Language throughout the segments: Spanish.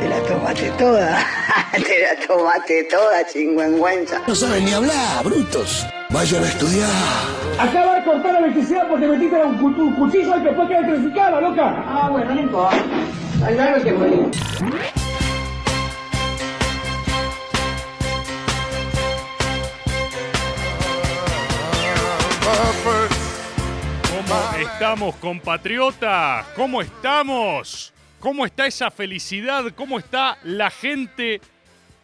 te la tomaste toda. te la tomaste toda, chingüengüenza. No saben ni hablar, brutos. Vayan a estudiar. Acaba de cortar la electricidad porque metiste un, cu- un cuchillo y después queda electrificada, loca. Ah, bueno, no importa. Al algo que morir. ¿Cómo estamos, compatriotas? ¿Cómo estamos? ¿Cómo está esa felicidad? ¿Cómo está la gente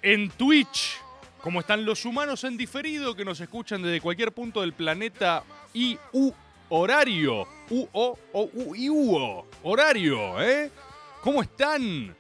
en Twitch? ¿Cómo están los humanos en diferido que nos escuchan desde cualquier punto del planeta y u horario? U o o u i u o horario, ¿eh? ¿Cómo están?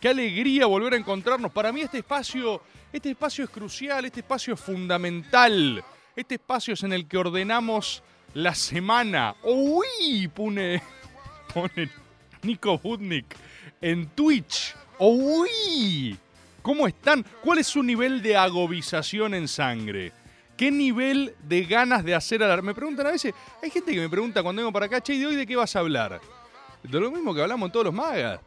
Qué alegría volver a encontrarnos. Para mí este espacio, este espacio es crucial, este espacio es fundamental. Este espacio es en el que ordenamos la semana. ¡Uy! Pone, pone Nico Budnik en Twitch. ¡Uy! ¿Cómo están? ¿Cuál es su nivel de agobización en sangre? ¿Qué nivel de ganas de hacer alarma? Me preguntan a veces, hay gente que me pregunta cuando vengo para acá, che, ¿y de hoy de qué vas a hablar? De lo mismo que hablamos en todos los magas.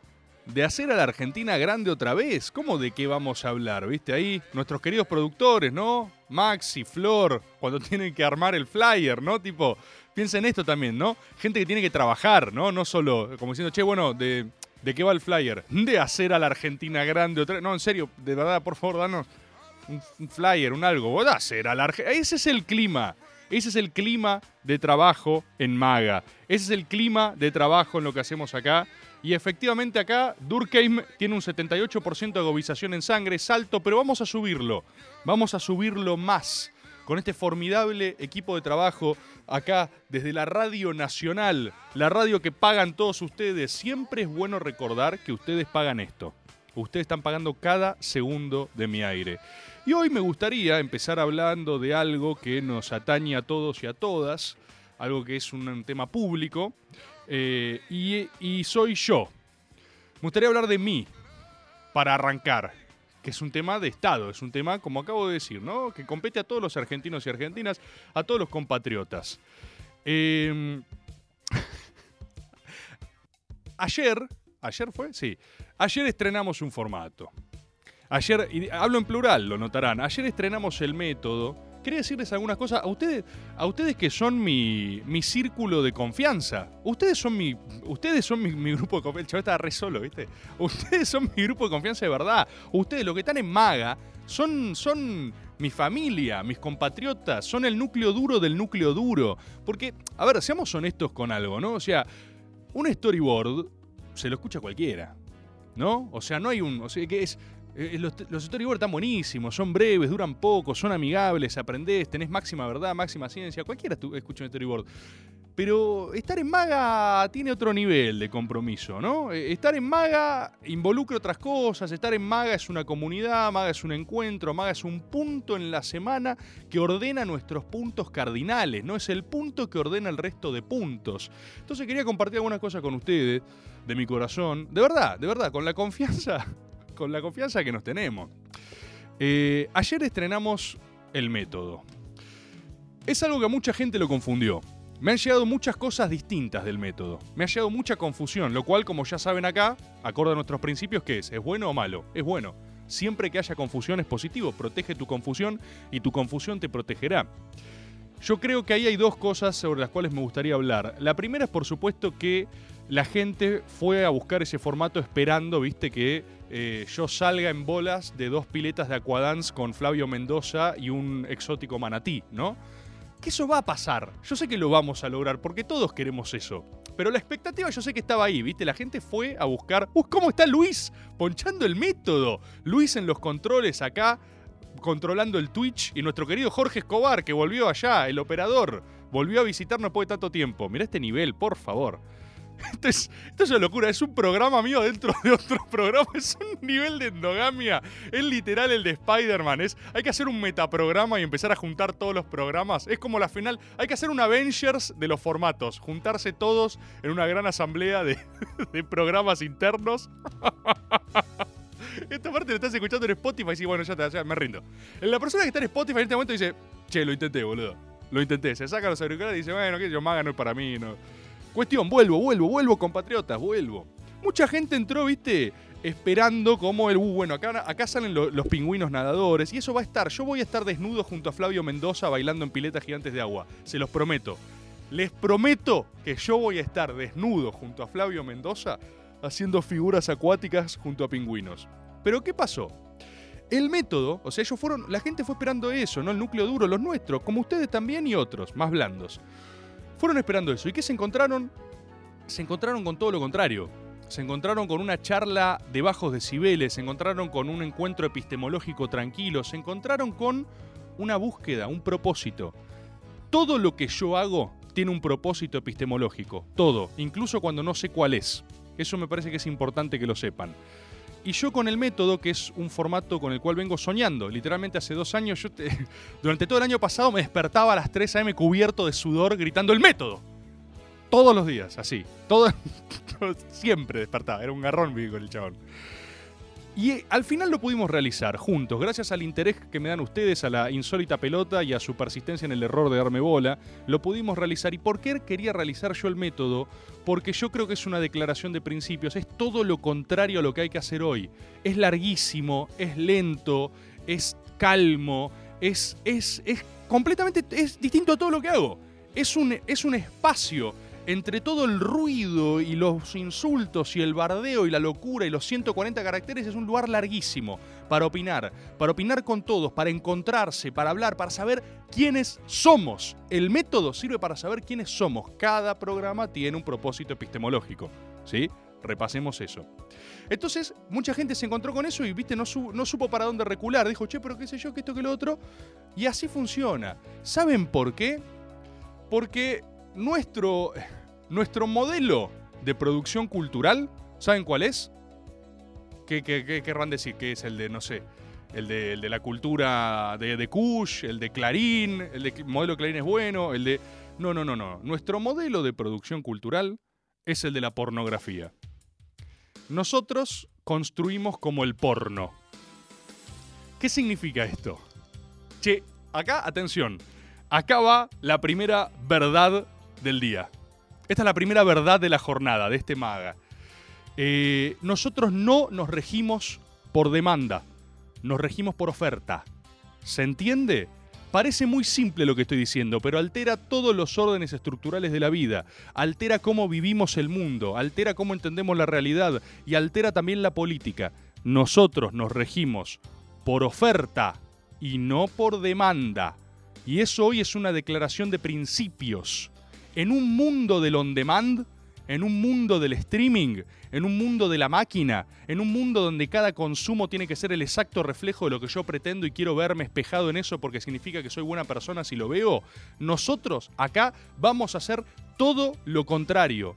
De hacer a la Argentina grande otra vez. ¿Cómo de qué vamos a hablar? ¿Viste ahí? Nuestros queridos productores, ¿no? Max y Flor, cuando tienen que armar el flyer, ¿no? Tipo, piensa en esto también, ¿no? Gente que tiene que trabajar, ¿no? No solo como diciendo, che, bueno, de, ¿de qué va el flyer? De hacer a la Argentina grande otra. No, en serio, de verdad, por favor, danos un, flyer, un algo. Vos hacer a la Argentina. Ese es el clima. Ese es el clima de trabajo en Maga. Ese es el clima de trabajo en lo que hacemos acá. Y efectivamente acá Durkheim tiene un 78% de agobización en sangre, es alto, pero vamos a subirlo. Vamos a subirlo más con este formidable equipo de trabajo acá desde la Radio Nacional, la radio que pagan todos ustedes. Siempre es bueno recordar que ustedes pagan esto. Ustedes están pagando cada segundo de mi aire. Y hoy me gustaría empezar hablando de algo que nos atañe a todos y a todas, algo que es un, un tema público, eh, y, soy yo. Me gustaría hablar de mí, para arrancar, que es un tema de Estado, es un tema, como acabo de decir, ¿no? que compete a todos los argentinos y argentinas, a todos los compatriotas. Eh, ayer, ayer fue, sí, ayer estrenamos un formato. Ayer, hablo en plural, lo notarán. Ayer estrenamos el método. Quería decirles algunas cosas a ustedes, a ustedes que son mi, mi círculo de confianza. Ustedes son mi, ustedes son mi, grupo de confianza. El chaval estaba re solo, ¿viste? Ustedes son mi grupo de confianza de verdad. Ustedes, los que están en Maga, son, son mi familia, mis compatriotas, son el núcleo duro del núcleo duro. Porque, a ver, seamos honestos con algo, ¿no? O sea, un storyboard se lo escucha cualquiera, ¿no? O sea, no hay un. O sea, que es. Eh, los, los storyboards están buenísimos, son breves, duran poco, son amigables, aprendés, tenés máxima verdad, máxima ciencia. Cualquiera escucha un storyboard. Pero estar en Maga tiene otro nivel de compromiso, ¿no? Eh, Estar en Maga involucra otras cosas, estar en Maga es una comunidad, Maga es un encuentro, Maga es un punto en la semana que ordena nuestros puntos cardinales, no es el punto que ordena el resto de puntos. Entonces quería compartir algunas cosas con ustedes, de mi corazón, de verdad, de verdad, con la confianza, con la confianza que nos tenemos. Eh, ayer estrenamos El Método. Es algo que a mucha gente lo confundió. Me han llegado muchas cosas distintas del método. Me ha llegado mucha confusión, lo cual, como ya saben acá, acorde a nuestros principios, ¿qué es? ¿Es bueno o malo? Es bueno. Siempre que haya confusión es positivo. Protege tu confusión y tu confusión te protegerá. Yo creo que ahí hay dos cosas sobre las cuales me gustaría hablar. La primera es, por supuesto, que la gente fue a buscar ese formato esperando, viste, que eh, yo salga en bolas de dos piletas de Aquadance con Flavio Mendoza y un exótico manatí, ¿no? Que eso va a pasar. Yo sé que lo vamos a lograr porque todos queremos eso. Pero la expectativa yo sé que estaba ahí, ¿viste? La gente fue a buscar. ¡Uh, cómo está Luis! Ponchando el método. Luis en los controles acá, controlando el Twitch. Y nuestro querido Jorge Escobar, que volvió allá, el operador. Volvió a visitarnos después de tanto tiempo. Mirá este nivel, por favor. Esto es, una locura, es un programa mío dentro de otro programa, es un nivel de endogamia, es literal el de Spider-Man, es, hay que hacer un metaprograma y empezar a juntar todos los programas, es como la final, hay que hacer un Avengers de los formatos, juntarse todos en una gran asamblea de, programas internos. Esta parte lo estás escuchando en Spotify y sí, bueno, ya, te, ya me rindo. La persona que está en Spotify en este momento dice, che, lo intenté, boludo. Lo intenté. Se saca los auriculares y dice, bueno, que yo maga no es para mí, no. Cuestión, vuelvo, vuelvo, vuelvo, compatriotas, vuelvo. Mucha gente entró, viste, esperando como el, uh, bueno, acá, acá salen lo- los pingüinos nadadores y eso va a estar. Yo voy a estar desnudo junto a Flavio Mendoza bailando en piletas gigantes de agua. Se los prometo. Les prometo que yo voy a estar desnudo junto a Flavio Mendoza haciendo figuras acuáticas junto a pingüinos. Pero ¿qué pasó? El método, o sea, ellos fueron, la gente fue esperando eso, ¿no? El núcleo duro, los nuestros, como ustedes también y otros, más blandos. Fueron esperando eso. ¿Y qué se encontraron? Se encontraron con todo lo contrario. Se encontraron con una charla de bajos decibeles, se encontraron con un encuentro epistemológico tranquilo, se encontraron con una búsqueda, un propósito. Todo lo que yo hago tiene un propósito epistemológico, todo, incluso cuando no sé cuál es. Eso me parece que es importante que lo sepan. Y yo con el método, que es un formato con el cual vengo soñando, literalmente hace dos años, yo te- durante todo el año pasado me despertaba a las 3 a.m. cubierto de sudor gritando el método. Todos los días, así. Todo, siempre despertaba, era un garrón vivir con el chabón. Y eh, al final lo pudimos realizar juntos, gracias al interés que me dan ustedes, a la insólita pelota y a su persistencia en el error de darme bola, lo pudimos realizar. ¿Y por qué quería realizar yo el método? Porque yo creo que es una declaración de principios, es todo lo contrario a lo que hay que hacer hoy. Es larguísimo, es lento, es calmo, es, es, es completamente es distinto a todo lo que hago. Es un, es un espacio entre todo el ruido y los insultos y el bardeo y la locura y los 140 caracteres es un lugar larguísimo para opinar, para opinar con todos, para encontrarse, para hablar, para saber quiénes somos. El método sirve para saber quiénes somos. Cada programa tiene un propósito epistemológico, ¿sí? Repasemos eso. Entonces, mucha gente se encontró con eso y, viste, no, no supo para dónde recular. Dijo, che, pero qué sé yo, que esto, que lo otro. Y así funciona. ¿Saben por qué? Porque nuestro, nuestro modelo de producción cultural, ¿saben cuál es? ¿Qué, querrán decir? Que es el de, no sé, el de, el de la cultura de, de Kush, el de Clarín, el de modelo Clarín es bueno, el de... No, no, no, no. Nuestro modelo de producción cultural es el de la pornografía. Nosotros construimos como el porno. ¿Qué significa esto? Che, acá, atención, acá va la primera verdad del día. Esta es la primera verdad de la jornada, de este maga. Eh, nosotros no nos regimos por demanda, nos regimos por oferta. ¿Se entiende? Parece muy simple lo que estoy diciendo, pero altera todos los órdenes estructurales de la vida, altera cómo vivimos el mundo, altera cómo entendemos la realidad y altera también la política. Nosotros nos regimos por oferta y no por demanda. Y eso hoy es una declaración de principios. En un mundo del on demand, en un mundo del streaming, en un mundo de la máquina, en un mundo donde cada consumo tiene que ser el exacto reflejo de lo que yo pretendo y quiero verme espejado en eso porque significa que soy buena persona si lo veo, nosotros acá vamos a hacer todo lo contrario.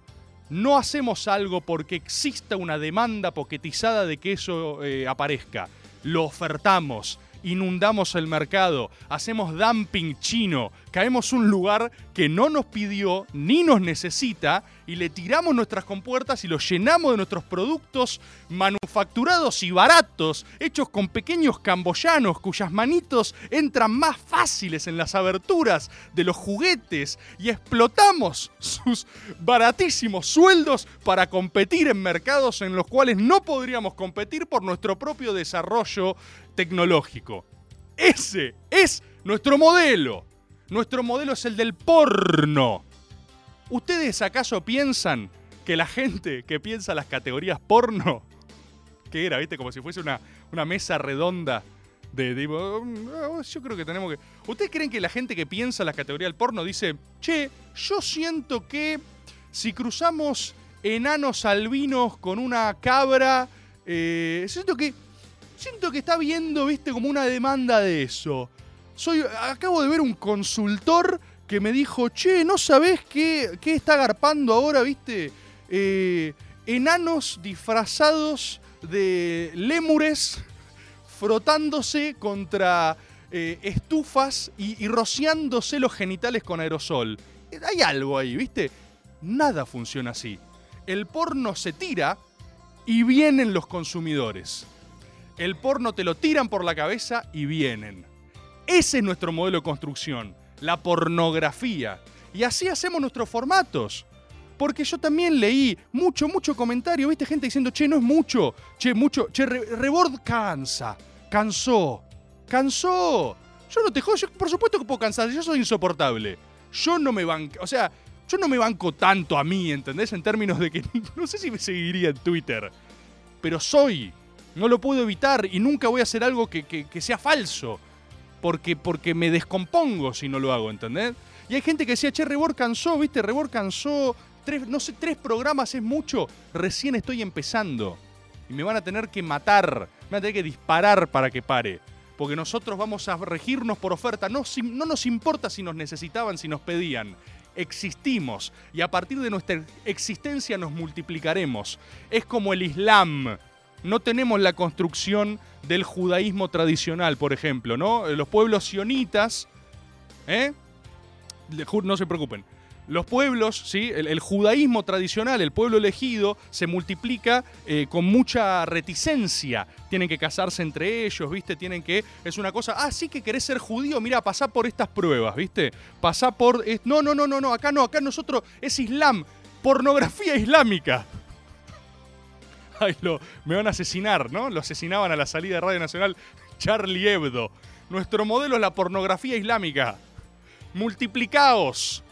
No hacemos algo porque exista una demanda poquetizada de que eso eh, aparezca. Lo ofertamos, inundamos el mercado, hacemos dumping chino, caemos un lugar que no nos pidió ni nos necesita y le tiramos nuestras compuertas y lo llenamos de nuestros productos manufacturados y baratos, hechos con pequeños camboyanos cuyas manitos entran más fáciles en las aberturas de los juguetes y explotamos sus baratísimos sueldos para competir en mercados en los cuales no podríamos competir por nuestro propio desarrollo tecnológico. Ese es nuestro modelo. Nuestro modelo es el del porno. ¿Ustedes acaso piensan que la gente que piensa las categorías porno, que era, viste, como si fuese una, una mesa redonda de, de- "Oh, yo creo que tenemos que... ¿Ustedes creen que la gente que piensa las categorías del porno dice, che, yo siento que si cruzamos enanos albinos con una cabra, eh, siento que siento que está viendo, viste, como una demanda de eso. Soy, acabo de ver un consultor que me dijo, che, ¿no sabés qué, qué está agarpando ahora, viste? eh, enanos disfrazados de lémures frotándose contra eh, estufas y, y rociándose los genitales con aerosol. Hay algo ahí, ¿viste? Nada funciona así. El porno se tira y vienen los consumidores. El porno te lo tiran por la cabeza y vienen. Ese es nuestro modelo de construcción, la pornografía. Y así hacemos nuestros formatos. Porque yo también leí mucho, mucho comentario, viste gente diciendo, che, no es mucho, che, mucho, che, Re- Rebord cansa, cansó, cansó. Yo no te jodo, por supuesto que puedo cansar, yo soy insoportable. Yo no me banco, o sea, yo no me banco tanto a mí, ¿entendés? En términos de que no sé si me seguiría en Twitter, pero soy, no lo puedo evitar y nunca voy a hacer algo que, que- sea falso, porque, porque me descompongo si no lo hago, ¿entendés? Y hay gente que decía, che, Rebord cansó, ¿viste? Rebord cansó, tres, no sé, tres programas es mucho, recién estoy empezando. Y me van a tener que matar, me van a tener que disparar para que pare. Porque nosotros vamos a regirnos por oferta. No, si- no nos importa si nos necesitaban, si nos pedían. Existimos. Y a partir de nuestra existencia nos multiplicaremos. Es como el Islam. No tenemos la construcción del judaísmo tradicional, por ejemplo, ¿no? Los pueblos sionitas, ¿eh? No se preocupen. Los pueblos, ¿sí? el, judaísmo tradicional, el pueblo elegido, se multiplica eh, con mucha reticencia. Tienen que casarse entre ellos, ¿viste? Tienen que. Es una cosa. Ah, sí que querés ser judío. Mira, pasá por estas pruebas, ¿viste? Pasá por. no, no, no, no, no. Acá no. Acá nosotros es Islam. Pornografía islámica. Me van a asesinar, ¿no? Lo asesinaban a la salida de Radio Nacional Charlie Hebdo. Nuestro modelo es la pornografía islámica. Multiplicaos.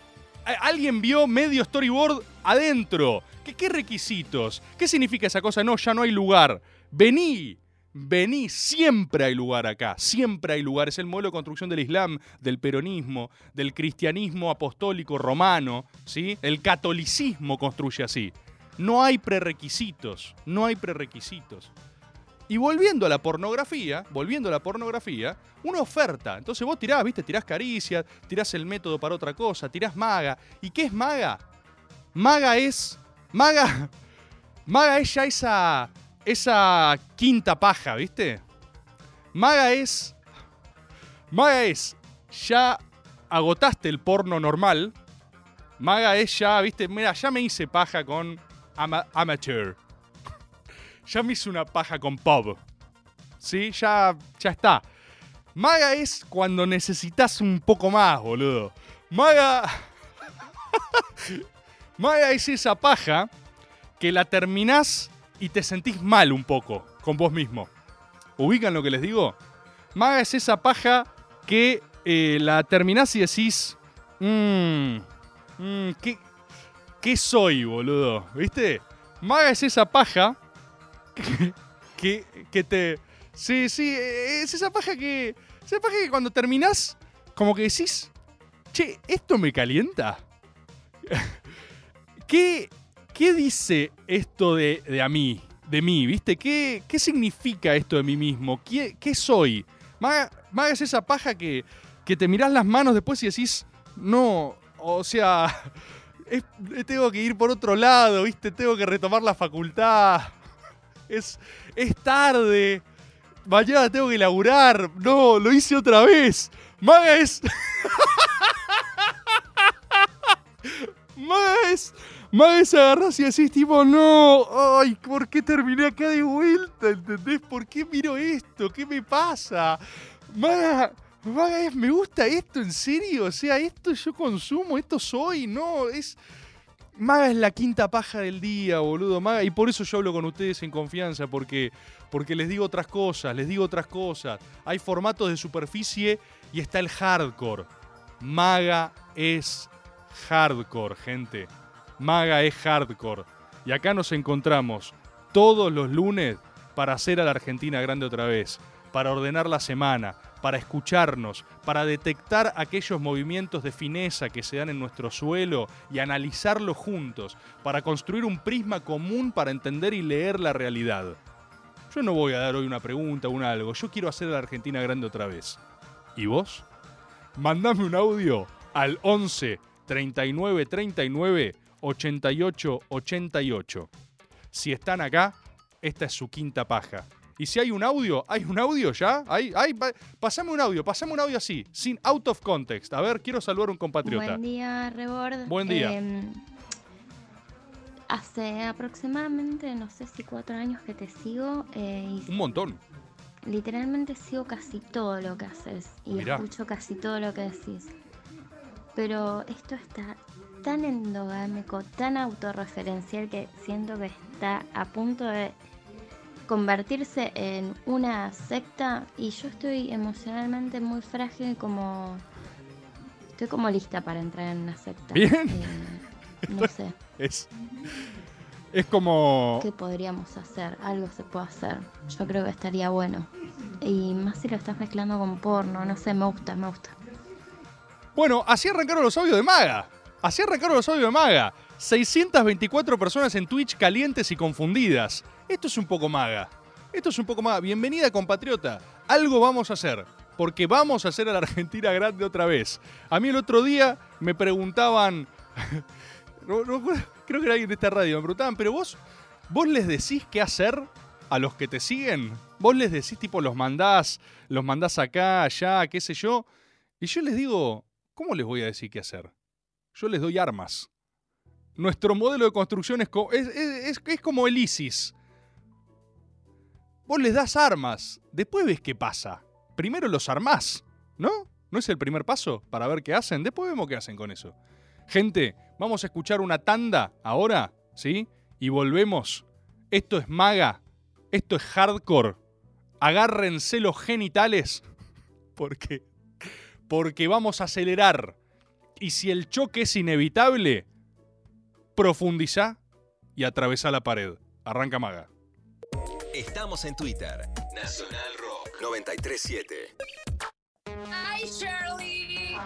¿Alguien vio medio storyboard adentro? ¿Qué, ¿Qué requisitos? ¿Qué significa esa cosa? No, ya no hay lugar. Vení. Vení, siempre hay lugar acá, siempre hay lugar. Es el modelo de construcción del Islam, del peronismo, del cristianismo apostólico romano, ¿sí? El catolicismo construye así. No hay prerequisitos, no hay prerequisitos. Y volviendo a la pornografía, volviendo a la pornografía, una oferta. Entonces vos tirás, viste, tirás caricias, tirás el método para otra cosa, tirás maga. ¿Y qué es maga? Maga es. Maga. Maga es ya esa. esa quinta paja, ¿viste? Maga es. Maga es. Ya agotaste el porno normal. Maga es ya, viste, mira, ya me hice paja con ama- amateur. Ya me hice una paja con pop. ¿Sí? Ya, ya está. Maga es cuando necesitas un poco más, boludo. Maga. Maga es esa paja que la terminás y te sentís mal un poco con vos mismo. ¿Ubican lo que les digo? Maga es esa paja que eh, la terminás y decís. Mmm. mmm, ¿qué, ¿Qué soy, boludo? ¿Viste? Maga es esa paja que, que, te. Sí, sí, es esa paja que. Esa paja que cuando terminás, como que decís. Che, ¿esto me calienta? ¿Qué, qué dice esto de, de a mí? De mí, ¿viste? ¿Qué, qué significa esto de mí mismo? ¿Qué, qué soy? Maga, Maga es esa paja que, que te mirás las manos después y decís, no, o sea, es- tengo que ir por otro lado, ¿viste? Tengo que retomar la facultad. Es, es tarde. Mañana tengo que laburar. No, lo hice otra vez. Maga es. Maga es. Maga es y decís, tipo, no. Ay, ¿por qué terminé acá de vuelta? ¿Entendés? ¿Por qué miro esto? ¿Qué me pasa? Maga. Es, me gusta esto, en serio. O sea, esto yo consumo, esto soy. No, es. Maga es la quinta paja del día, boludo. Maga, y por eso yo hablo con ustedes en confianza, porque, porque les digo otras cosas, les digo otras cosas. Hay formatos de superficie y está el hardcore. Maga es hardcore, gente. Maga es hardcore. Y acá nos encontramos todos los lunes para hacer a la Argentina grande otra vez, para ordenar la semana, para escucharnos, para detectar aquellos movimientos de fineza que se dan en nuestro suelo y analizarlos juntos, para construir un prisma común para entender y leer la realidad. Yo no voy a dar hoy una pregunta o un algo, yo quiero hacer a la Argentina grande otra vez. ¿Y vos? Mandame un audio al 11 39 39 88 88. Si están acá, esta es su quinta paja. Y si hay un audio, ¿hay un audio ya? ¿Hay, hay, pa- pasame un audio, pasame un audio así, sin out of context. A ver, quiero saludar a un compatriota. Buen día, Rebord. Buen día. Em, hace aproximadamente, no sé si cuatro años que te sigo eh, y Un montón. literalmente sigo casi todo lo que haces y Mirá. escucho casi todo lo que decís. Pero esto está tan endogámico, tan autorreferencial que siento que está a punto de convertirse en una secta y yo estoy emocionalmente muy frágil como estoy como lista para entrar en una secta. Bien. Eh, no sé, Es, es como... ¿qué podríamos hacer? Algo se puede hacer. Yo creo que estaría bueno. Y más si lo estás mezclando con porno, no sé, me gusta, me gusta. Bueno, así arrancaron los audios de Maga. Así arrancaron los audios de Maga. 624 personas en Twitch calientes y confundidas. Esto es un poco Maga. Esto es un poco Maga. Bienvenida, compatriota. Algo vamos a hacer. Porque vamos a hacer a la Argentina grande otra vez. A mí el otro día me preguntaban. creo que era alguien de esta radio. Me preguntaban, pero vos, vos les decís qué hacer a los que te siguen. Vos les decís, tipo, los mandás, los mandás acá, allá, qué sé yo. Y yo les digo, ¿cómo les voy a decir qué hacer? Yo les doy armas. Nuestro modelo de construcción es, es- es- es como el ISIS. Vos les das armas, después ves qué pasa. Primero los armás, ¿no? ¿No es el primer paso para ver qué hacen? Después vemos qué hacen con eso. Gente, vamos a escuchar una tanda ahora, ¿sí? Y volvemos. Esto es maga. Esto es hardcore. Agárrense los genitales. Porque porque vamos a acelerar. Y si el choque es inevitable, profundiza y atravesá la pared. Arranca Maga. Estamos en Twitter. Nacional Rock 937. Hi, Shirley.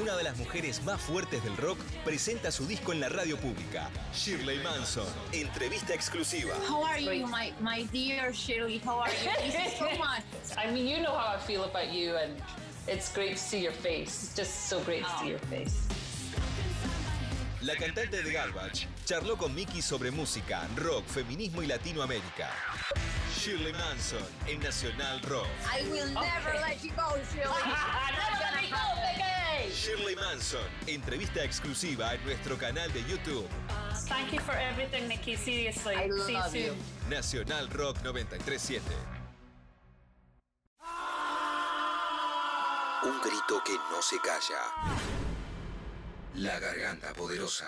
Una de las mujeres más fuertes del rock presenta su disco en la radio pública. Shirley Manson. Entrevista exclusiva. How are you, my, my dear Shirley? How are you? Thank you so much. I mean, you know how I feel about you, and it's great to see your face. It's just so great to see your face. La cantante de Garbage charló con Mickey sobre música, rock, feminismo y Latinoamérica. Shirley Manson en Nacional Rock. I will never let you go, Shirley. Never let me go, baby. Shirley Manson. Entrevista exclusiva en nuestro canal de YouTube. Thank you for everything, Nikki. Seriously. I See you love soon. you. Nacional Rock 937. Un grito que no se calla. La garganta poderosa.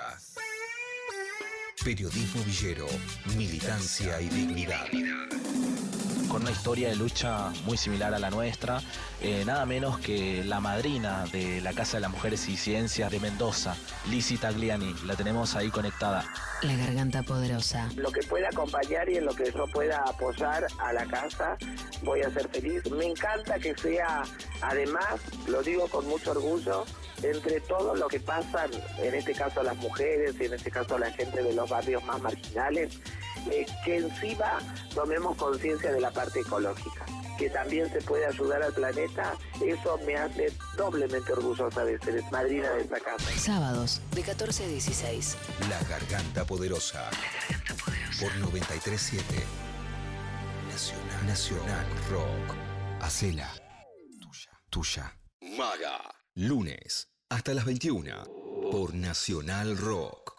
Periodismo villero, militancia y dignidad. con una historia de lucha muy similar a la nuestra, eh, nada menos que la madrina de la Casa de las Mujeres y Ciencias de Mendoza, Lizzie Tagliani, la tenemos ahí conectada. La garganta poderosa. Lo que pueda acompañar y en lo que yo pueda apoyar a la casa, voy a ser feliz. Me encanta que sea, además, lo digo con mucho orgullo, entre todo lo que pasan, en este caso las mujeres y en este caso la gente de los barrios más marginales, eh, que encima tomemos conciencia de la parte ecológica, que también se puede ayudar al planeta, eso me hace doblemente orgullosa de ser madrina de esta casa. Sábados de 14 a 16. La garganta poderosa. Por 937. Nacional, Nacional Rock. Hacela. Tuya. Tuya. Maga. Lunes hasta las 21. Por Nacional Rock.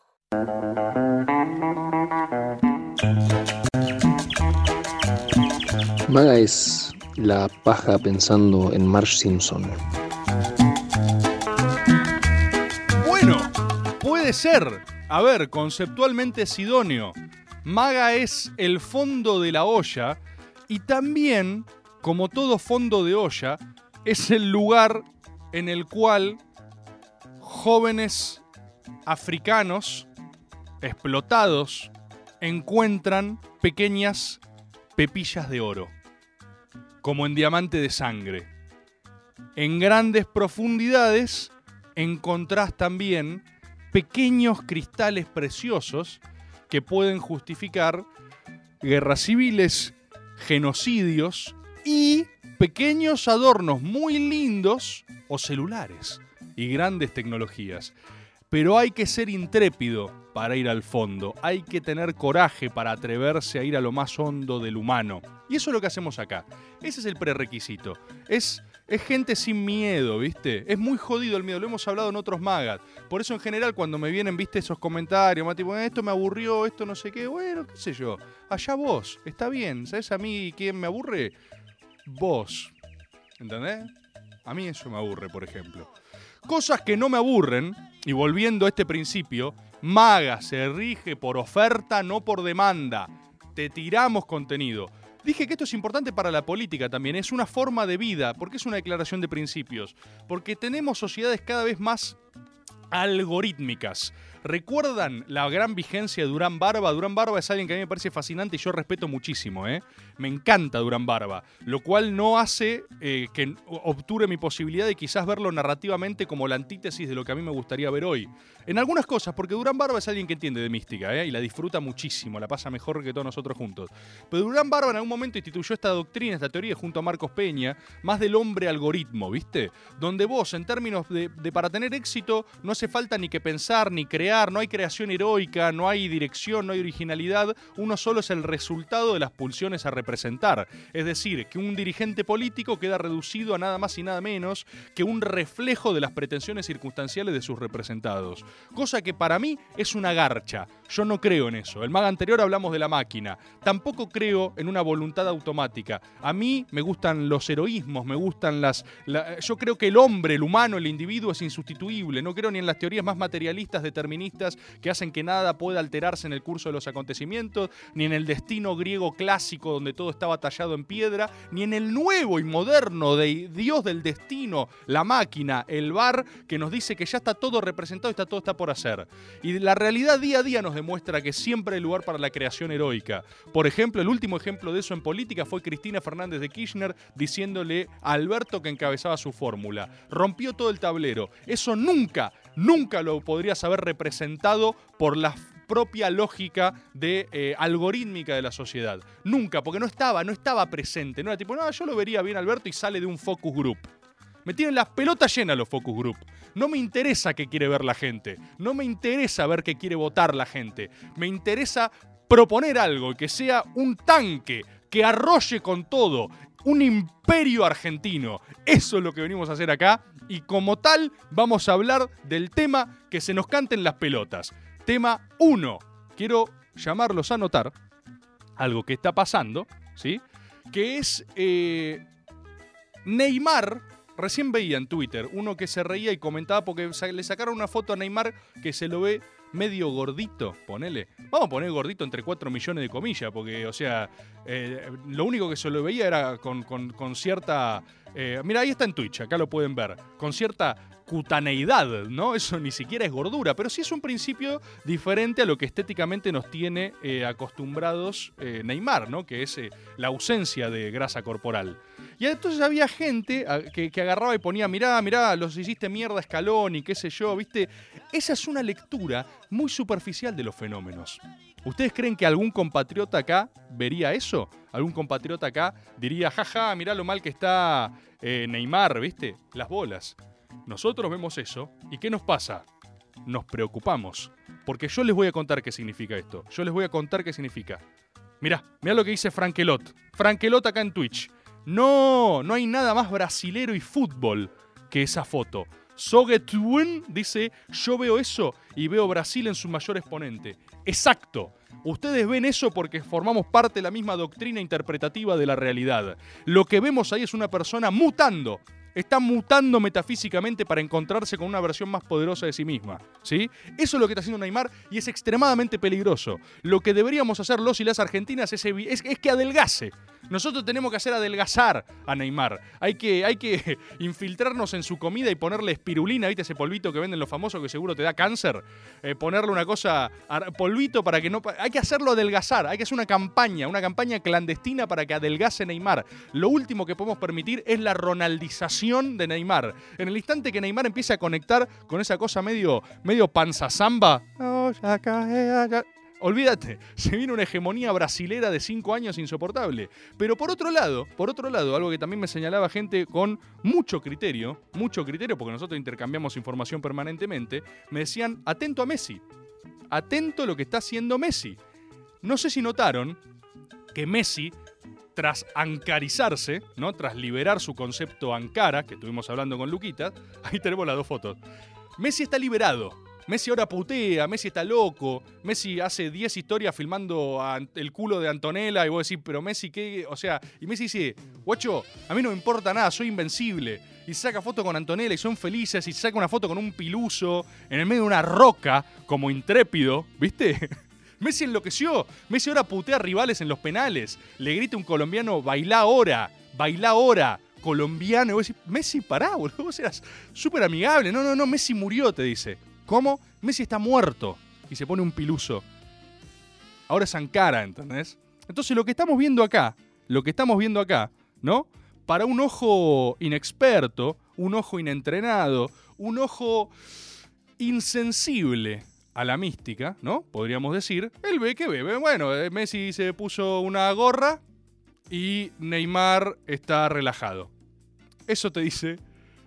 Maga es la paja pensando en Marge Simpson. Bueno, puede ser. A ver, conceptualmente es idóneo. Maga es el fondo de la olla y también, como todo fondo de olla, es el lugar en el cual jóvenes africanos explotados encuentran pequeñas pepillas de oro, como en diamante de sangre. En grandes profundidades encontrás también pequeños cristales preciosos que pueden justificar guerras civiles, genocidios y pequeños adornos muy lindos o celulares y grandes tecnologías. pero hay que ser intrépido para ir al fondo. Hay que tener coraje para atreverse a ir a lo más hondo del humano. Y eso es lo que hacemos acá. Ese es el prerequisito. Es, es gente sin miedo, ¿viste? Es muy jodido el miedo, lo hemos hablado en otros magas. Por eso en general cuando me vienen, ¿viste? Esos comentarios, más tipo, esto me aburrió, esto no sé qué, bueno, qué sé yo. Allá vos, está bien. ¿Sabes a mí quién me aburre? Vos. ¿Entendés? A mí eso me aburre, por ejemplo. Cosas que no me aburren, y volviendo a este principio, Maga se rige por oferta, no por demanda. Te tiramos contenido. Dije que esto es importante para la política también, es una forma de vida, porque es una declaración de principios, porque tenemos sociedades cada vez más algorítmicas. ¿Recuerdan la gran vigencia de Durán Barba? Durán Barba es alguien que a mí me parece fascinante y yo respeto muchísimo, ¿eh? Me encanta Durán Barba, lo cual no hace eh, que obture mi posibilidad de quizás verlo narrativamente como la antítesis de lo que a mí me gustaría ver hoy. En algunas cosas, porque Durán Barba es alguien que entiende de mística, ¿eh? Y la disfruta muchísimo, la pasa mejor que todos nosotros juntos. Pero Durán Barba en algún momento instituyó esta doctrina, esta teoría junto a Marcos Peña, más del hombre algoritmo, ¿viste? Donde vos, en términos de, de para tener éxito, no hace falta ni que pensar, ni crear, no hay creación heroica, no hay dirección, no hay originalidad, uno solo es el resultado de las pulsiones a representar. Es decir, que un dirigente político queda reducido a nada más y nada menos que un reflejo de las pretensiones circunstanciales de sus representados. Cosa que para mí es una garcha. Yo no creo en eso. El maga anterior hablamos de la máquina. Tampoco creo en una voluntad automática. A mí me gustan los heroísmos, me gustan las... la- yo creo que el hombre, el humano, el individuo es insustituible. No creo ni en las teorías más materialistas, deterministas, que hacen que nada pueda alterarse en el curso de los acontecimientos, ni en el destino griego clásico donde todo estaba tallado en piedra, ni en el nuevo y moderno de Dios del destino, la máquina, el bar, que nos dice que ya está todo representado y está todo está por hacer. Y la realidad día a día nos demuestra que siempre hay lugar para la creación heroica. Por ejemplo, el último ejemplo de eso en política fue Cristina Fernández de Kirchner diciéndole a Alberto que encabezaba su fórmula. Rompió todo el tablero. Eso nunca, nunca lo podrías haber representado por la propia lógica de eh, algorítmica de la sociedad. Nunca, porque no estaba, no estaba presente. No era tipo, no, yo lo vería bien Alberto y sale de un focus group. Me tienen las pelotas llenas los focus group. No me interesa qué quiere ver la gente. No me interesa ver qué quiere votar la gente. Me interesa proponer algo que sea un tanque, que arrolle con todo. Un imperio argentino. Eso es lo que venimos a hacer acá. Y como tal, vamos a hablar del tema que se nos canten las pelotas. Tema 1. Quiero llamarlos a notar algo que está pasando, ¿sí? Que es eh, Neymar. Recién veía en Twitter uno que se reía y comentaba porque le sacaron una foto a Neymar que se lo ve medio gordito, ponele. Vamos a poner gordito entre 4 millones de comillas, porque, o sea, eh, lo único que se lo veía era con, con- con cierta... eh, mira, ahí está en Twitch, acá lo pueden ver. Con cierta cutaneidad, ¿no? Eso ni siquiera es gordura, pero sí es un principio diferente a lo que estéticamente nos tiene eh, acostumbrados eh, Neymar, ¿no? Que es eh, la ausencia de grasa corporal. Y entonces había gente a- que, que agarraba y ponía, mirá, mirá, los hiciste mierda escalón y qué sé yo, ¿viste? Esa es una lectura muy superficial de los fenómenos. ¿Ustedes creen que algún compatriota acá vería eso? ¿Algún compatriota acá diría, jaja, mirá lo mal que está eh, Neymar, ¿viste? Las bolas. Nosotros vemos eso y ¿qué nos pasa? Nos preocupamos. Porque yo les voy a contar qué significa esto. Yo les voy a contar qué significa. Mirá, mirá lo que dice Frankelot. Frankelot acá en Twitch. No, no hay nada más brasilero y fútbol que esa foto. Sogetuen dice, yo veo eso y veo Brasil en su mayor exponente. Exacto. Ustedes ven eso porque formamos parte de la misma doctrina interpretativa de la realidad. Lo que vemos ahí es una persona mutando. Está mutando metafísicamente para encontrarse con una versión más poderosa de sí misma. ¿sí? Eso es lo que está haciendo Neymar y es extremadamente peligroso. Lo que deberíamos hacer los y las argentinas es, que adelgace. Nosotros tenemos que hacer adelgazar a Neymar. Hay que, hay que infiltrarnos en su comida y ponerle espirulina, ¿viste? Ese polvito que venden los famosos que seguro te da cáncer. Eh, ponerle una cosa, polvito para que no... Hay que hacerlo adelgazar. Hay que hacer una campaña, una campaña clandestina para que adelgace Neymar. Lo último que podemos permitir es la ronaldización de Neymar. En el instante que Neymar empiece a conectar con esa cosa medio, medio panza samba. Oh, ya- Olvídate, se viene una hegemonía brasilera de cinco años insoportable. Pero por otro lado, por otro lado, algo que también me señalaba gente con mucho criterio, mucho criterio, porque nosotros intercambiamos información permanentemente, me decían, atento a Messi, atento a lo que está haciendo Messi. No sé si notaron que Messi, tras ancarizarse, ¿no? tras liberar su concepto Ankara, que estuvimos hablando con Luquita, ahí tenemos las dos fotos. Messi está liberado. Messi ahora putea, Messi está loco, Messi hace 10 historias filmando el culo de Antonella y vos decís, pero Messi qué, o sea, y Messi dice, guacho, a mí no me importa nada, soy invencible. Y saca foto con Antonella y son felices y saca una foto con un piluso en el medio de una roca como intrépido, ¿viste? Messi enloqueció. Messi ahora putea rivales en los penales. Le grita a un colombiano, baila ahora, baila ahora, colombiano. Y vos decís, Messi, pará, boludo. Vos eras súper amigable. No, no, no, Messi murió, te dice. ¿Cómo? Messi está muerto. Y se pone un piluso. Ahora es Ankara, ¿entendés? Entonces lo que estamos viendo acá, lo que estamos viendo acá, ¿no? Para un ojo inexperto, un ojo inentrenado, un ojo insensible a la mística, ¿no? Podríamos decir, él ve que ve. Bueno, eh, Messi se puso una gorra y Neymar está relajado. Eso te dice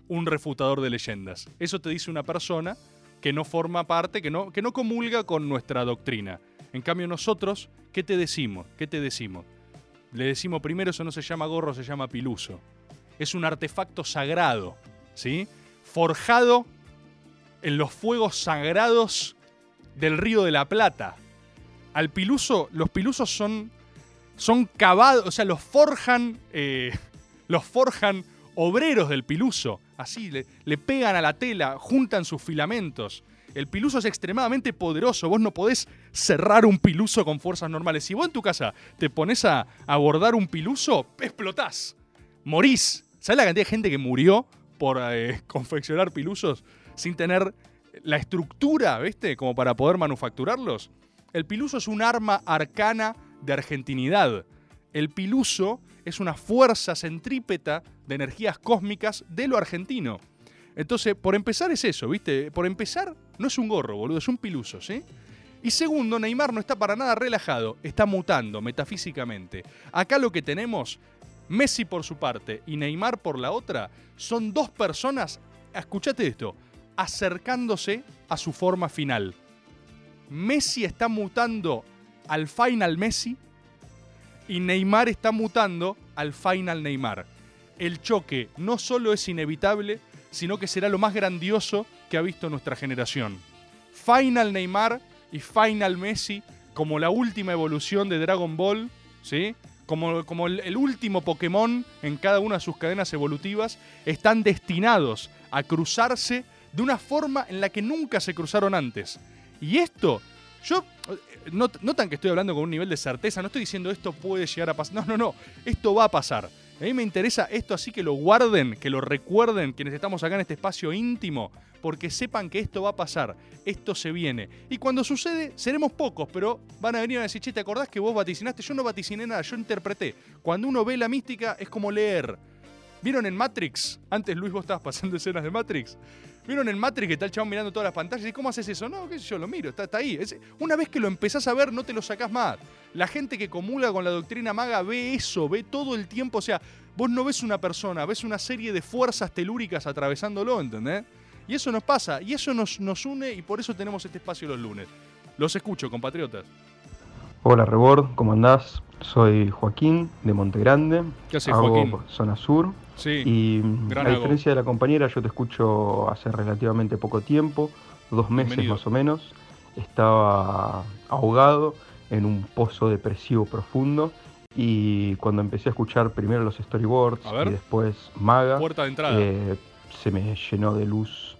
un refutador de leyendas. Eso te dice una persona que no forma parte, que no, que no comulga con nuestra doctrina. En cambio nosotros, ¿qué te decimos? ¿Qué te decimos? Le decimos primero, eso no se llama gorro, se llama piluso. Es un artefacto sagrado, ¿sí? Forjado en los fuegos sagrados del Río de la Plata. Al piluso, los pilusos son, son cavados, o sea, los forjan, eh, los forjan obreros del piluso. Así, le, le pegan a la tela, juntan sus filamentos. El piluso es extremadamente poderoso. Vos no podés cerrar un piluso con fuerzas normales. Si vos en tu casa te pones a abordar un piluso, explotás. Morís. ¿Sabés la cantidad de gente que murió por eh, confeccionar pilusos sin tener la estructura, ¿viste? Como para poder manufacturarlos. El piluso es un arma arcana de argentinidad. El piluso es una fuerza centrípeta de energías cósmicas de lo argentino. Entonces, por empezar es eso, ¿viste? Por empezar, no es un gorro, boludo, es un piluso, ¿sí? Y segundo, Neymar no está para nada relajado, está mutando metafísicamente. Acá lo que tenemos, Messi por su parte y Neymar por la otra, son dos personas, escuchate esto, acercándose a su forma final. Messi está mutando al final Messi y Neymar está mutando al final Neymar. El choque no solo es inevitable, sino que será lo más grandioso que ha visto nuestra generación. Final Neymar y Final Messi como la última evolución de Dragon Ball, ¿sí? Como, como el, el último Pokémon en cada una de sus cadenas evolutivas, están destinados a cruzarse de una forma en la que nunca se cruzaron antes. Y esto, yo eh, not- notan que estoy hablando con un nivel de certeza, no estoy diciendo esto puede llegar a pasar. No, no, no, esto va a pasar. A mí me interesa esto así que lo guarden, que lo recuerden quienes estamos acá en este espacio íntimo, porque sepan que esto va a pasar, esto se viene. Y cuando sucede, seremos pocos, pero van a venir a decir, che, ¿te acordás que vos vaticinaste? Yo no vaticiné nada, yo interpreté. Cuando uno ve la mística es como leer. ¿Vieron en Matrix? Antes, Luis, vos estabas pasando escenas de Matrix. ¿Vieron en Matrix que está el chabón mirando todas las pantallas? ¿Y cómo haces eso? No, qué sé yo, lo miro, está, está ahí. Es- una vez que lo empezás a ver, no te lo sacás más. La gente que comulga con la doctrina maga ve eso, ve todo el tiempo. O sea, vos no ves una persona, ves una serie de fuerzas telúricas atravesándolo, ¿entendés? Y eso nos pasa, y eso nos, nos une, y por eso tenemos este espacio los lunes. Los escucho, compatriotas. Hola Rebord, ¿cómo andás? Soy Joaquín de Montegrande. ¿Qué haces, Joaquín? Zona Sur. Sí, Y gran a diferencia de la compañera, yo te escucho hace relativamente poco tiempo, dos meses Bienvenido. más o menos. Estaba ahogado en un pozo depresivo profundo. Y cuando empecé a escuchar primero los storyboards y después Maga, Puerta de entrada. eh, se me llenó de luz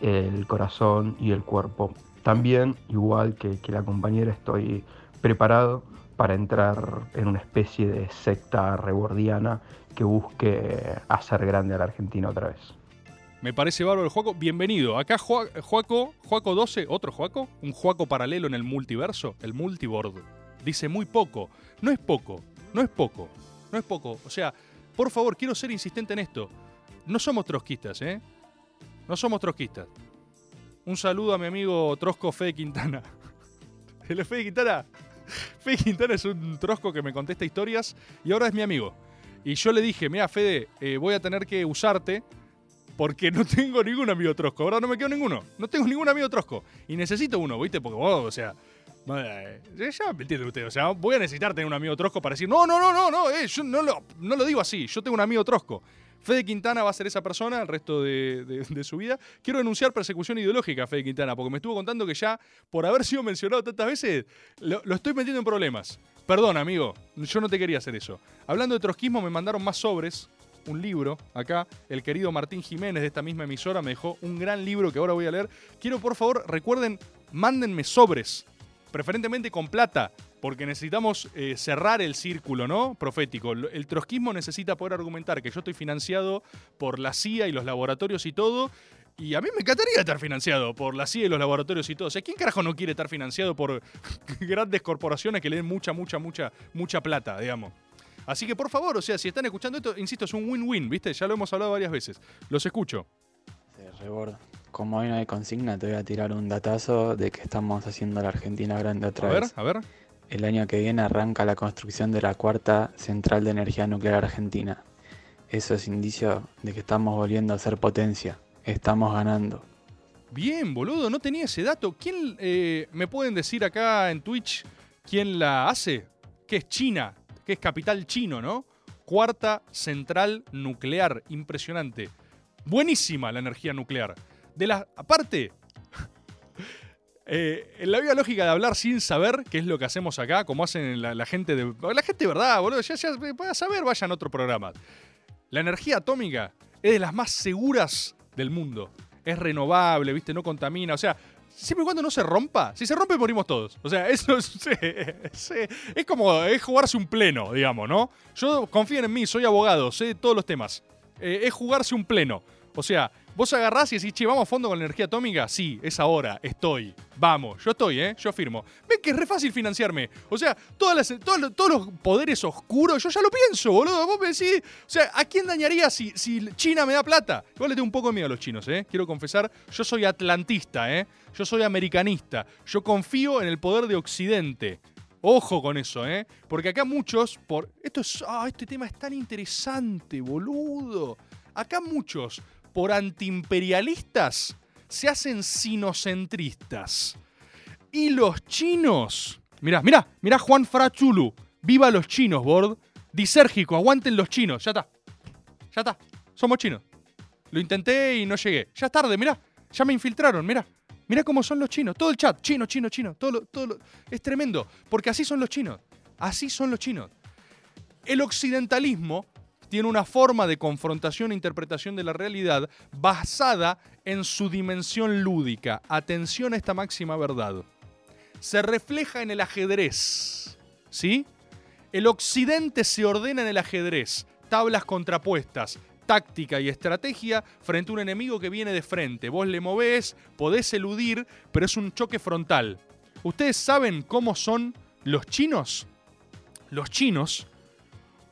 el corazón y el cuerpo. También, igual que, que la compañera, estoy preparado para entrar en una especie de secta rebordiana que busque hacer grande a la Argentina otra vez. Me parece bárbaro el Juaco. Bienvenido. Acá Jua- Juaco, Juaco 12, otro Juaco, un Juaco paralelo en el multiverso, el multiboard. Dice muy poco. No es poco, no es poco, no es poco. O sea, por favor, quiero ser insistente en esto. No somos trotskistas, ¿eh? No somos trotskistas. Un saludo a mi amigo Trosco Fede Quintana. El Fede Quintana. Fede Quintana es un trosco que me contesta historias y ahora es mi amigo. Y yo le dije, mira, Fede, eh, voy a tener que usarte porque no tengo ningún amigo trosco. Ahora no me quedo ninguno. No tengo ningún amigo trosco. Y necesito uno, ¿viste? Porque vos, o sea. eh, Ya me entiende usted. O sea, voy a necesitar tener un amigo trosco para decir, no, no, no, no, no, eh, yo no lo, no lo digo así. Yo tengo un amigo trosco. Fede Quintana va a ser esa persona el resto de, de- de su vida. Quiero denunciar persecución ideológica a Fede Quintana, porque me estuvo contando que ya, por haber sido mencionado tantas veces, lo, lo estoy metiendo en problemas. Perdón, amigo, yo no te quería hacer eso. Hablando de trotskismo, me mandaron más sobres, un libro, acá, el querido Martín Jiménez de esta misma emisora me dejó un gran libro que ahora voy a leer. Quiero, por favor, recuerden, mándenme sobres, preferentemente con plata, porque necesitamos eh, cerrar el círculo, ¿no? Profético. El trotskismo necesita poder argumentar que yo estoy financiado por la CIA y los laboratorios y todo. Y a mí me encantaría estar financiado por la CIA y los laboratorios y todo. O sea, ¿quién carajo no quiere estar financiado por grandes corporaciones que le den mucha, mucha, mucha, mucha plata, digamos? Así que por favor, o sea, si están escuchando esto, insisto, es un win-win, ¿viste? Ya lo hemos hablado varias veces. Los escucho. Rebord. Como hoy no hay consigna, te voy a tirar un datazo de que estamos haciendo la Argentina grande otra A ver, vez. a ver. El año que viene arranca la construcción de la cuarta central de energía nuclear argentina. Eso es indicio de que estamos volviendo a ser potencia. Estamos ganando. Bien, boludo, no tenía ese dato. ¿Quién eh, me pueden decir acá en Twitch quién la hace? Que es China, que es capital chino, ¿no? Cuarta central nuclear, impresionante. Buenísima la energía nuclear. De la aparte, eh, en la vida lógica de hablar sin saber, qué es lo que hacemos acá, como hacen la, gente de. La gente verdad, boludo. Ya, ya saber, vayan a otro programa. La energía atómica es de las más seguras del mundo. Es renovable, ¿viste? No contamina. O sea, siempre y cuando no se rompa. Si se rompe, morimos todos. O sea, eso es, es, como es jugarse un pleno, digamos, ¿no? Yo confíen en mí, soy abogado, sé todos los temas. Eh, es jugarse un pleno. O sea, vos agarrás y decís, che, vamos a fondo con la energía atómica. Sí, es ahora, estoy. Vamos, yo estoy, ¿eh? Yo firmo. Ven que es re fácil financiarme. O sea, todas las- todos, todos los poderes oscuros, yo ya lo pienso, boludo. Vos me decís, o sea, ¿a quién dañaría si, si China me da plata? Igual le tengo un poco de miedo a los chinos, ¿eh? Quiero confesar, yo soy atlantista, ¿eh? Yo soy americanista. Yo confío en el poder de Occidente. Ojo con eso, ¿eh? Porque acá muchos, por. Esto es. Ah, este tema es tan interesante, boludo. Acá muchos, por antiimperialistas, se hacen sinocentristas. Y los chinos. Mirá, mirá, mirá Juan Frachulu. Viva los chinos, Bord. Disérgico, aguanten los chinos. Ya está. Ya está. Somos chinos. Lo intenté y no llegué. Ya es tarde, mirá. Ya me infiltraron, mirá. Mirá cómo son los chinos. Todo el chat. Chino, chino, chino. Todo todo Es tremendo. Porque así son los chinos. Así son los chinos. El occidentalismo tiene una forma de confrontación e interpretación de la realidad basada en su dimensión lúdica. Atención a esta máxima verdad. Se refleja en el ajedrez. ¿Sí? El occidente se ordena en el ajedrez. Tablas contrapuestas, táctica y estrategia frente a un enemigo que viene de frente. Vos le movés, podés eludir, pero es un choque frontal. ¿Ustedes saben cómo son los chinos? Los chinos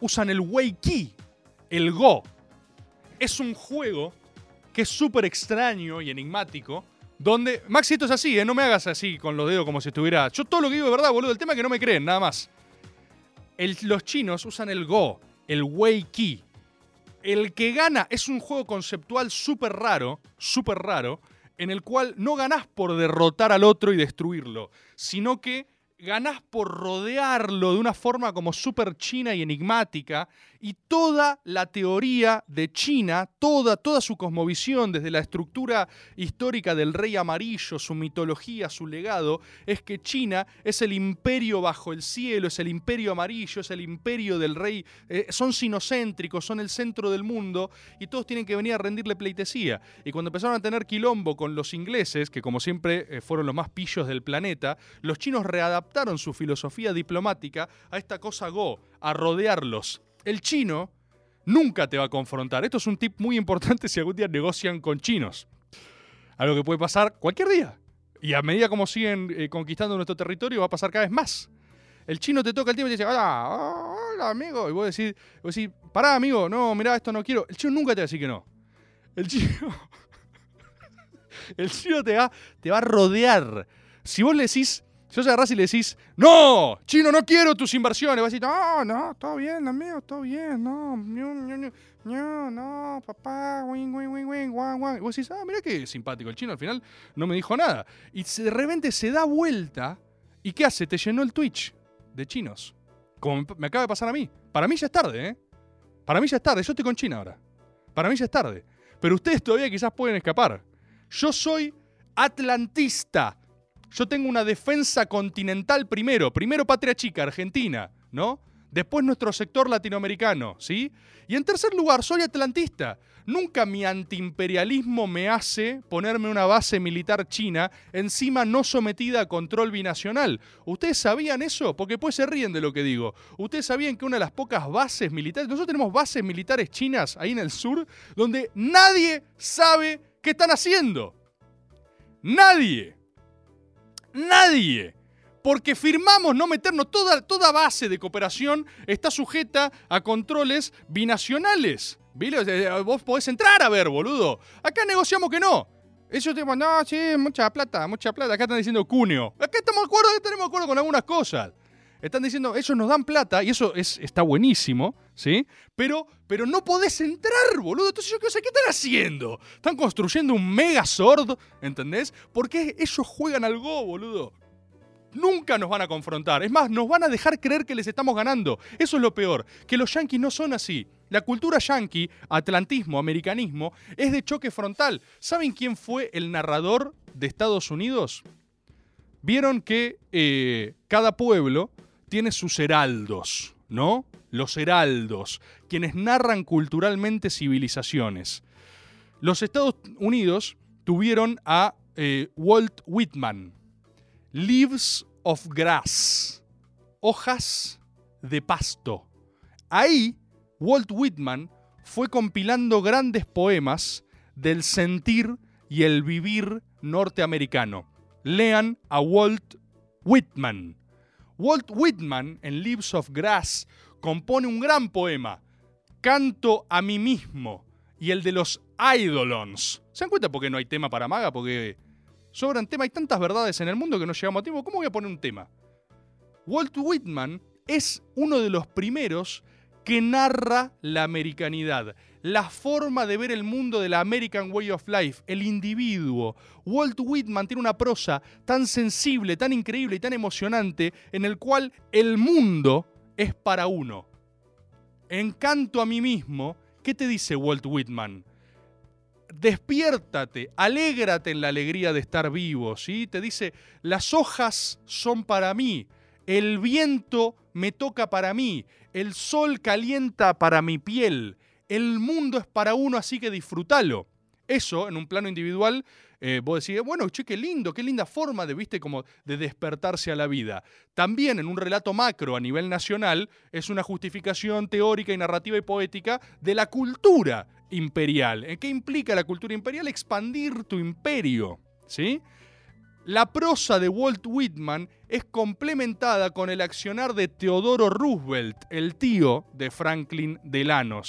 usan el Wei Qi, el Go. Es un juego que es súper extraño y enigmático. Donde. Maxi, esto es así, ¿eh? No me hagas así con los dedos como si estuviera. Yo todo lo que digo es verdad, boludo. El tema es que no me creen, nada más. Los chinos usan el Go, el Wei Qi. El que gana es un juego conceptual súper raro, súper raro, en el cual no ganás por derrotar al otro y destruirlo, sino que ganás por rodearlo de una forma como súper china y enigmática, y toda la teoría de China, toda, toda su cosmovisión, desde la estructura histórica del rey amarillo, su mitología, su legado, es que China es el imperio bajo el cielo, es el imperio amarillo, es el imperio del rey, eh, son sinocéntricos, son el centro del mundo, y todos tienen que venir a rendirle pleitesía. Y cuando empezaron a tener quilombo con los ingleses, que como siempre eh, fueron los más pillos del planeta, los chinos readaptaron su filosofía diplomática a esta cosa go, a rodearlos. El chino nunca te va a confrontar. Esto es un tip muy importante si algún día negocian con chinos. Algo que puede pasar cualquier día. Y a medida como siguen eh, conquistando nuestro territorio, va a pasar cada vez más. El chino te toca el tiempo y te dice, hola, hola, amigo. Y vos decís, vos decís, pará, amigo, no, mirá, esto no quiero. El chino nunca te va a decir que no. El chino. El chino te va, te va a rodear. Si vos le decís, Si vos agarrás y le decís, no, chino, no quiero tus inversiones, vas a decir, no, no, todo bien, amigo, todo bien, no, no, no, papá, wing, wing, wing, wing, guan, guan. Y vos decís, ah, mira qué simpático el chino, al final no me dijo nada. Y de repente se da vuelta, ¿y qué hace? Te llenó el Twitch de chinos. Como me acaba de pasar a mí. Para mí ya es tarde, ¿eh? Para mí ya es tarde, yo estoy con China ahora. Para mí ya es tarde. Pero ustedes todavía quizás pueden escapar. Yo soy atlantista. Yo tengo una defensa continental primero. Primero Patria Chica, Argentina, ¿no? Después nuestro sector latinoamericano, ¿sí? Y en tercer lugar, soy atlantista. Nunca mi antiimperialismo me hace ponerme una base militar china encima no sometida a control binacional. ¿Ustedes sabían eso? Porque pues se ríen de lo que digo. ¿Ustedes sabían que una de las pocas bases militares, nosotros tenemos bases militares chinas ahí en el sur, donde nadie sabe qué están haciendo? Nadie. Nadie. Porque firmamos no meternos, toda, toda base de cooperación está sujeta a controles binacionales. O sea, Vos podés entrar a ver, boludo. Acá negociamos que no. Ellos te no, sí, mucha plata, mucha plata. Acá están diciendo cuneo. Acá estamos de acuerdo, acá tenemos acuerdo con algunas cosas. Están diciendo, ellos nos dan plata y eso es, está buenísimo, ¿sí? Pero, pero no podés entrar, boludo. Entonces yo qué sé, ¿qué están haciendo? Están construyendo un megazord, ¿entendés? Porque ellos juegan al Go, boludo. Nunca nos van a confrontar. Es más, nos van a dejar creer que les estamos ganando. Eso es lo peor, que los yanquis no son así. La cultura yanqui, atlantismo, americanismo, es de choque frontal. ¿Saben quién fue el narrador de Estados Unidos? Vieron que eh, cada pueblo tiene sus heraldos, ¿no? Los heraldos, quienes narran culturalmente civilizaciones. Los Estados Unidos tuvieron a eh, Walt Whitman, Leaves of Grass, hojas de pasto. Ahí, Walt Whitman fue compilando grandes poemas del sentir y el vivir norteamericano. Lean a Walt Whitman. Walt Whitman, en Leaves of Grass, compone un gran poema, Canto a mí mismo, y el de los Eidolons. ¿Se dan cuenta por qué no hay tema para maga? Porque sobran temas, hay tantas verdades en el mundo que no llegamos a tiempo. ¿Cómo voy a poner un tema? Walt Whitman es uno de los primeros que narra la americanidad, la forma de ver el mundo de la American Way of Life, el individuo. Walt Whitman tiene una prosa tan sensible, tan increíble y tan emocionante en el cual el mundo es para uno. Encanto a mí mismo, ¿qué te dice Walt Whitman? despiértate, alégrate en la alegría de estar vivo, ¿sí? Te dice, las hojas son para mí, el viento me toca para mí, el sol calienta para mi piel, el mundo es para uno, así que disfrútalo. Eso, en un plano individual, eh, vos decís, bueno, che, qué lindo, qué linda forma de, viste, como de despertarse a la vida. También en un relato macro a nivel nacional, es una justificación teórica y narrativa y poética de la cultura imperial. ¿En qué implica la cultura imperial? Expandir tu imperio, ¿sí? La prosa de Walt Whitman es complementada con el accionar de Teodoro Roosevelt, el tío de Franklin Delano.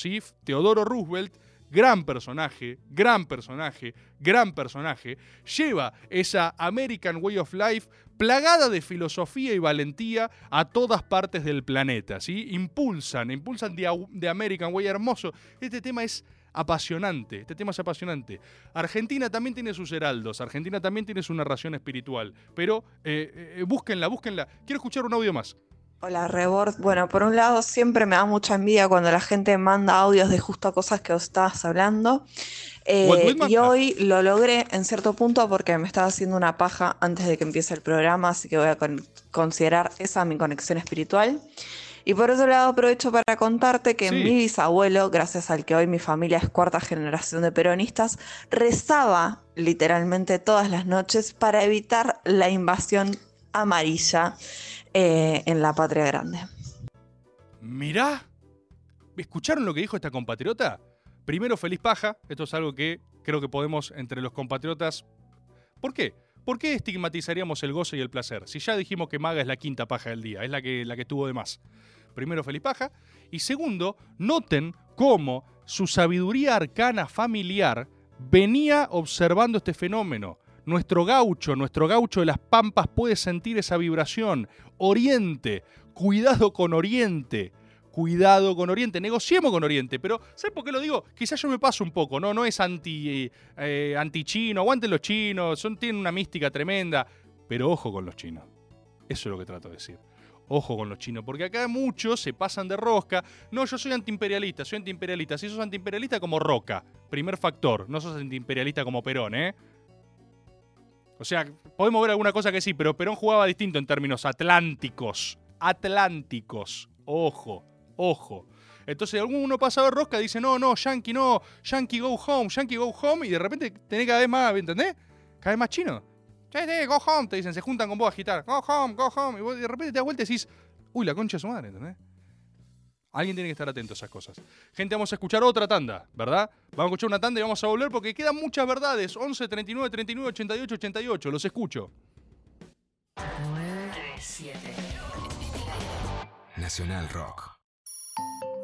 Teodoro Roosevelt gran personaje, gran personaje, gran personaje, lleva esa American Way of Life plagada de filosofía y valentía a todas partes del planeta, ¿sí? Impulsan, impulsan de American Way hermoso. Este tema es apasionante, este tema es apasionante. Argentina también tiene sus heraldos, Argentina también tiene su narración espiritual, pero eh, eh, búsquenla, búsquenla. Quiero escuchar un audio más. Hola, Rebord. Bueno, por un lado, siempre me da mucha envidia cuando la gente manda audios de justo cosas que os estabas hablando. Eh, y hoy lo logré en cierto punto porque me estaba haciendo una paja antes de que empiece el programa, así que voy a con considerar esa mi conexión espiritual. Y por otro lado, aprovecho para contarte que Sí. mi bisabuelo, gracias al que hoy mi familia es cuarta generación de peronistas, rezaba literalmente todas las noches para evitar la invasión amarilla eh, en la patria grande. Mirá, ¿escucharon lo que dijo esta compatriota? Primero, feliz paja. Esto es algo que creo que podemos entre los compatriotas. ¿Por qué? ¿Por qué estigmatizaríamos el goce y el placer? Si ya dijimos que Maga es la quinta paja del día, es la que, la que tuvo de más. Primero, feliz paja. Y segundo, noten cómo su sabiduría arcana familiar venía observando este fenómeno. Nuestro gaucho, nuestro gaucho de las pampas puede sentir esa vibración. Oriente, cuidado con Oriente. Cuidado con Oriente, negociemos con Oriente, pero ¿sabes por qué lo digo? Quizás yo me paso un poco, ¿no? No es anti, eh, anti-chino, aguanten los chinos, son, tienen una mística tremenda, pero ojo con los chinos. Eso es lo que trato de decir. Ojo con los chinos, porque acá muchos se pasan de rosca. No, yo soy antiimperialista, soy antiimperialista. Si sos antiimperialista como Roca, primer factor. No sos antiimperialista como Perón, ¿eh? O sea, podemos ver alguna cosa que sí, pero Perón jugaba distinto en términos atlánticos. Atlánticos. Ojo, ojo. Entonces alguno pasa de rosca dice, no, no, Yankee no, Yankee go home, Yankee go home, y de repente tenés cada vez más, ¿entendés? Cada vez más chino. Sí, sí, go home, te dicen, se juntan con vos a agitar. Go home, go home. Y vos de repente te das vuelta y decís, uy, la concha de su madre, ¿entendés? Alguien tiene que estar atento a esas cosas. Gente, vamos a escuchar otra tanda, ¿verdad? Vamos a escuchar una tanda y vamos a volver porque quedan muchas verdades. 11, 39, 39, 88, 88. Los escucho. 9, 7. Nacional Rock.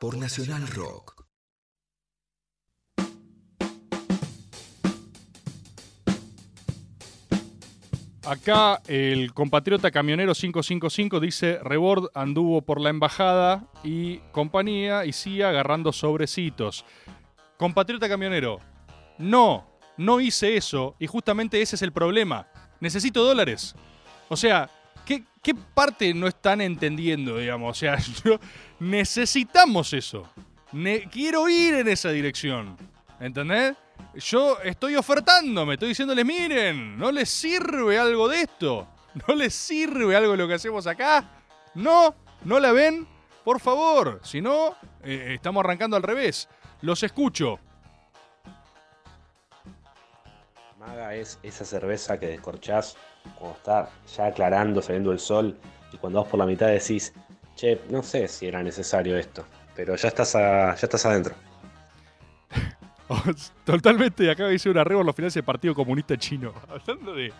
por Nacional Rock. Acá el compatriota camionero 555 dice, Rebord anduvo por la embajada y compañía y sigue agarrando sobrecitos. Compatriota camionero, no, no hice eso y justamente ese es el problema. Necesito dólares. O sea, ¿qué, parte no están entendiendo, digamos? O sea, yo- necesitamos eso. Quiero ir en esa dirección. ¿Entendés? Yo estoy ofertando, me estoy diciéndoles, miren, ¿no les sirve algo de esto? ¿No les sirve algo de lo que hacemos acá? ¿No? ¿No la ven? Por favor, si no, eh, estamos arrancando al revés. Los escucho. Maga es esa cerveza que descorchás cuando está ya aclarando, saliendo el sol, y cuando vas por la mitad decís, che, no sé si era necesario esto, pero ya estás, a- ya estás adentro. Totalmente, acá hice un arreglo en los finales del Partido Comunista Chino. Hablando de.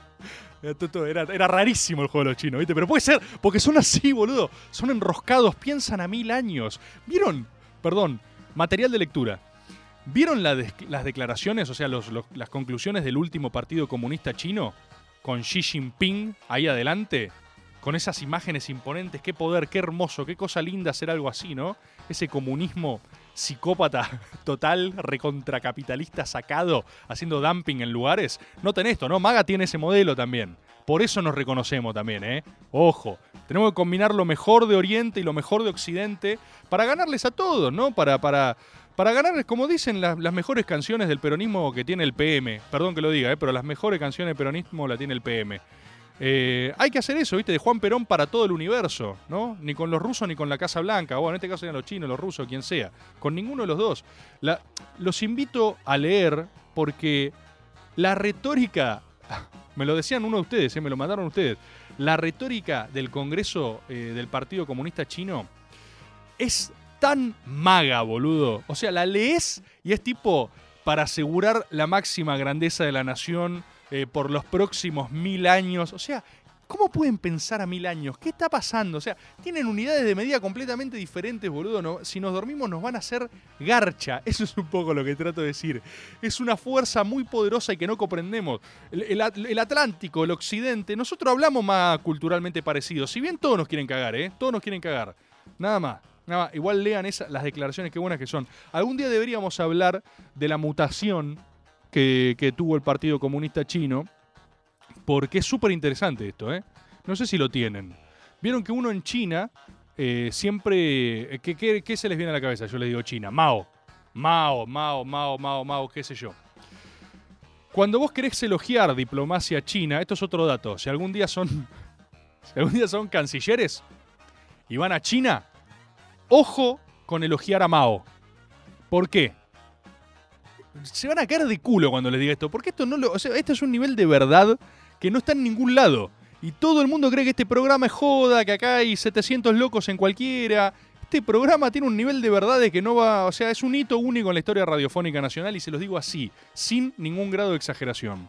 Era, era rarísimo el juego de los chinos, ¿viste? Pero puede ser, porque son así, boludo. Son enroscados, piensan a mil años. ¿Vieron? Perdón, material de lectura. ¿Vieron las declaraciones, o sea, las conclusiones del último Partido Comunista Chino? Con Xi Jinping ahí adelante. Con esas imágenes imponentes. Qué poder, qué hermoso, qué cosa linda hacer algo así, ¿no? Ese comunismo psicópata total, recontracapitalista sacado, haciendo dumping en lugares. Noten esto, ¿no? Maga tiene ese modelo también. Por eso nos reconocemos también, ¿eh? Ojo, tenemos que combinar lo mejor de Oriente y lo mejor de Occidente para ganarles a todos, ¿no? Para, para, para ganarles, como dicen, las, mejores canciones del peronismo que tiene el PM. Perdón que lo diga, ¿eh? Pero las mejores canciones del peronismo la tiene el PM. Eh, hay que hacer eso, ¿viste? De Juan Perón para todo el universo, ¿no? Ni con los rusos ni con la Casa Blanca. Bueno, en este caso serían los chinos, los rusos, quien sea. Con ninguno de los dos. Los invito a leer porque la retórica, me lo decían uno de ustedes, ¿eh? me lo mandaron ustedes, la retórica del Congreso eh, del Partido Comunista Chino es tan maga, boludo. O sea, la lees y es tipo para asegurar la máxima grandeza de la nación eh, por los próximos mil años. O sea, ¿cómo pueden pensar a mil años? ¿Qué está pasando? O sea, tienen unidades de medida completamente diferentes, boludo. Si nos dormimos nos van a hacer garcha. Eso es un poco lo que trato de decir. Es una fuerza muy poderosa y que no comprendemos. El, el At- el Atlántico, el Occidente, nosotros hablamos más culturalmente parecidos. Si bien todos nos quieren cagar, ¿eh? Todos nos quieren cagar. Nada más. Nada. Igual lean esa- las declaraciones, qué buenas que son. Algún día deberíamos hablar de la mutación que, que tuvo el Partido Comunista Chino, porque es súper interesante esto, ¿eh? No sé si lo tienen. Vieron que uno en China eh, siempre... eh, ¿qué, qué, qué se les viene a la cabeza? Yo les digo China. Mao. Mao, Mao, Mao, Mao, Mao, qué sé yo. Cuando vos querés elogiar diplomacia china, esto es otro dato. Si algún día son, si algún día son cancilleres y van a China, ojo con elogiar a Mao. ¿Por qué? Se van a caer de culo cuando les diga esto, porque esto no lo, o sea, esto es un nivel de verdad que no está en ningún lado. Y todo el mundo cree que este programa es joda, que acá hay 700 locos en cualquiera. Este programa tiene un nivel de verdades que no va, o sea, es un hito único en la historia radiofónica nacional y se los digo así, sin ningún grado de exageración.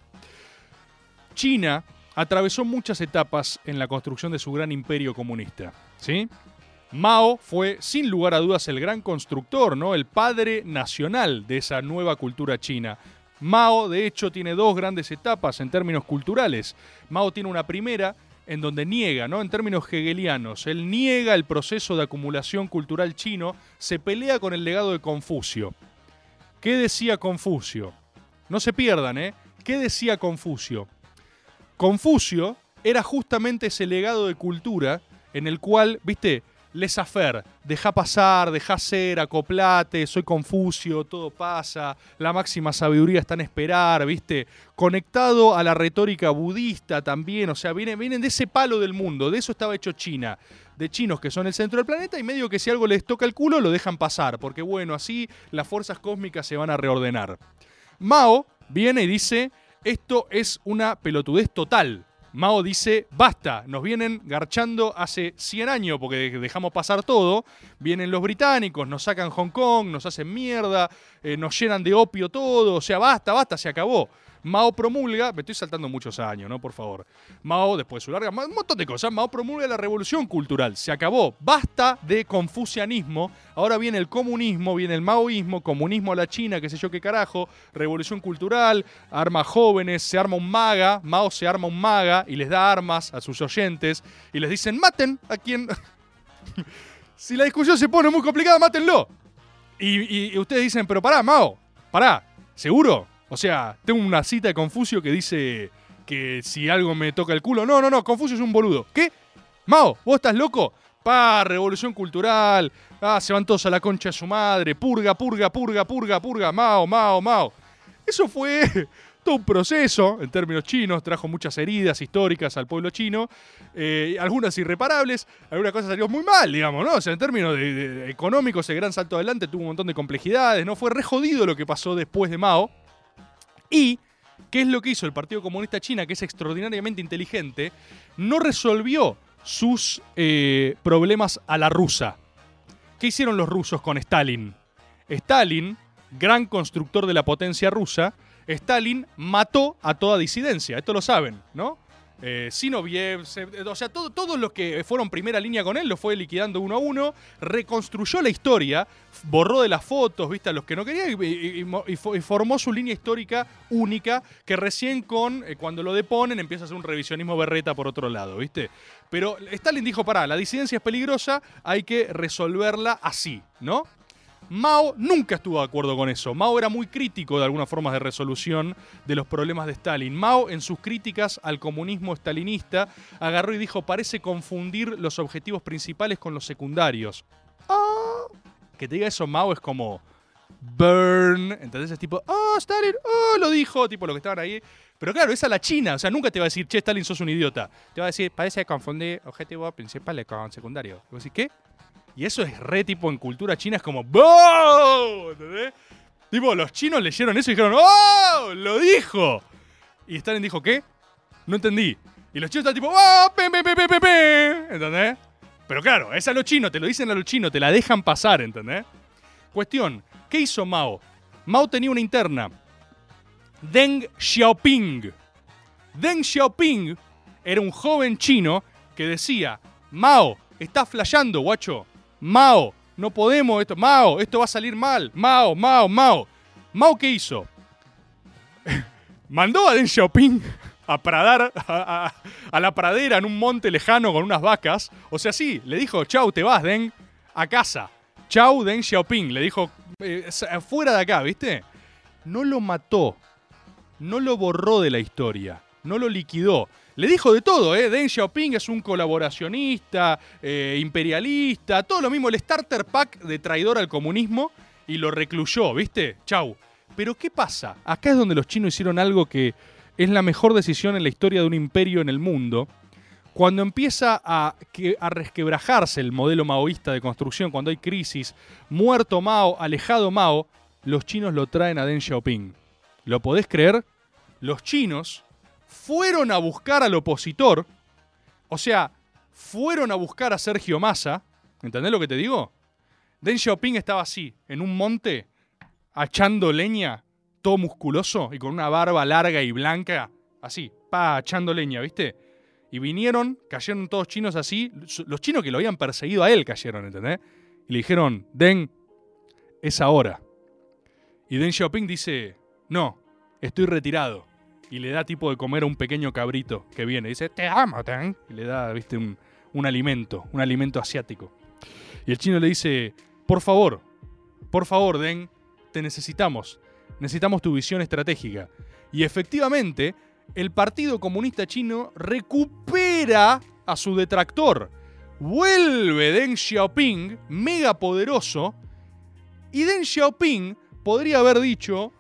China atravesó muchas etapas en la construcción de su gran imperio comunista, ¿sí? Mao fue sin lugar a dudas el gran constructor, ¿no? El padre nacional de esa nueva cultura china. Mao, de hecho, tiene dos grandes etapas en términos culturales. Mao tiene una primera en donde niega, ¿no? En términos hegelianos, él niega el proceso de acumulación cultural chino, se pelea con el legado de Confucio. ¿Qué decía Confucio? No se pierdan, ¿eh? ¿Qué decía Confucio? Confucio era justamente ese legado de cultura en el cual, viste, laissez-faire, deja pasar, deja ser, acoplate, soy Confucio, todo pasa, la máxima sabiduría está en esperar, ¿viste? Conectado a la retórica budista también, o sea, vienen, vienen de ese palo del mundo, de eso estaba hecho China, de chinos que son el centro del planeta y medio que si algo les toca el culo lo dejan pasar, porque bueno, así las fuerzas cósmicas se van a reordenar. Mao viene y dice, esto es una pelotudez total. Mao dice, basta, nos vienen garchando hace 100 años porque dejamos pasar todo, vienen los británicos, nos sacan Hong Kong, nos hacen mierda, eh, nos llenan de opio todo, o sea, basta, basta, se acabó. Mao promulga, me estoy saltando muchos años, ¿no? Por favor. Mao, después de su larga, un montón de cosas, Mao promulga la revolución cultural, se acabó, basta de confucianismo, ahora viene el comunismo, viene el maoísmo, comunismo a la China, qué sé yo qué carajo, revolución cultural, arma jóvenes, se arma un maga, Mao se arma un maga y les da armas a sus oyentes y les dicen, maten a quien... si la discusión se pone muy complicada, mátenlo. Y, y ustedes dicen, pero pará, Mao, pará, ¿seguro? O sea, tengo una cita de Confucio que dice que si algo me toca el culo. No, no, no, Confucio es un boludo. ¿Qué? Mao, ¿vos estás loco? Pa, revolución cultural. Ah, se van todos a la concha de su madre. Purga, purga, purga, purga, purga. Mao, Mao, Mao. Eso fue todo un proceso en términos chinos. Trajo muchas heridas históricas al pueblo chino. Eh, algunas irreparables. Algunas cosas salió muy mal, digamos, ¿no? O sea, en términos económicos, el gran salto adelante tuvo un montón de complejidades. No fue re jodido lo que pasó después de Mao. Y, ¿qué es lo que hizo el Partido Comunista China, que es extraordinariamente inteligente? No resolvió sus eh, problemas a la rusa. ¿Qué hicieron los rusos con Stalin? Stalin, gran constructor de la potencia rusa, Stalin mató a toda disidencia. Esto lo saben, ¿no? Eh, Sinoviev, o sea, todos los que fueron primera línea con él lo fue liquidando uno a uno, reconstruyó la historia, borró de las fotos, viste, a los que no quería y, formó su línea histórica única que recién con, eh, cuando lo deponen, empieza a hacer un revisionismo berreta por otro lado, viste. Pero Stalin dijo, pará, la disidencia es peligrosa, hay que resolverla así, ¿no? Mao nunca estuvo de acuerdo con eso. Mao era muy crítico de algunas formas de resolución de los problemas de Stalin. Mao, en sus críticas al comunismo stalinista, agarró y dijo, parece confundir los objetivos principales con los secundarios. Ah. Que te diga eso Mao es como burn. Entonces es tipo, oh, Stalin, oh, lo dijo, tipo lo que estaban ahí. Pero claro, es la China, o sea, nunca te va a decir, che, Stalin, sos un idiota. Te va a decir, parece confundir objetivo principal con secundario. Y vos ¿qué? Y eso es re tipo en cultura china, es como ¡Boh! ¿Entendés? Tipo, los chinos leyeron eso y dijeron ¡Oh! ¡Lo dijo! Y Stalin dijo, ¿qué? No entendí. Y los chinos están tipo ¡Oh! ¡Pe, pe, pe, pe, pe! ¿Entendés? Pero claro, es a los chinos, te lo dicen a los chinos, te la dejan pasar, ¿entendés? Cuestión, ¿qué hizo Mao? Mao tenía una interna. Deng Xiaoping. Deng Xiaoping era un joven chino que decía, Mao, estás flasheando, guacho. Mao, no podemos esto. Mao, esto va a salir mal. Mao, Mao, Mao. Mao, ¿qué hizo? Mandó a Deng Xiaoping a pradar a, la pradera en un monte lejano con unas vacas. O sea, sí, le dijo, chau, te vas, Deng, a casa. Chau, Deng Xiaoping. Le dijo, eh, fuera de acá, ¿viste? No lo mató. No lo borró de la historia. No lo liquidó. Le dijo de todo, ¿eh? Deng Xiaoping es un colaboracionista, eh, imperialista, todo lo mismo, el starter pack de traidor al comunismo y lo recluyó, ¿viste? Chau. Pero ¿qué pasa? Acá es donde los chinos hicieron algo que es la mejor decisión en la historia de un imperio en el mundo. Cuando empieza a, a resquebrajarse el modelo maoísta de construcción, cuando hay crisis, muerto Mao, alejado Mao, los chinos lo traen a Deng Xiaoping. ¿Lo podés creer? Los chinos fueron a buscar al opositor, o sea, fueron a buscar a Sergio Massa, ¿entendés lo que te digo? Deng Xiaoping estaba así, en un monte, achando leña, todo musculoso y con una barba larga y blanca, así, pa, echando leña, ¿viste? Y vinieron, cayeron todos chinos así, los chinos que lo habían perseguido a él cayeron, ¿entendés? Y le dijeron, Deng, es ahora. Y Deng Xiaoping dice, no, estoy retirado. Y le da tipo de comer a un pequeño cabrito que viene. Dice, te amo, Deng. Y le da, viste, un, un alimento, un alimento asiático. Y el chino le dice, por favor, por favor, Deng, te necesitamos. Necesitamos tu visión estratégica. Y efectivamente, el Partido Comunista Chino recupera a su detractor. Vuelve Deng Xiaoping, mega poderoso, y Deng Xiaoping podría haber dicho,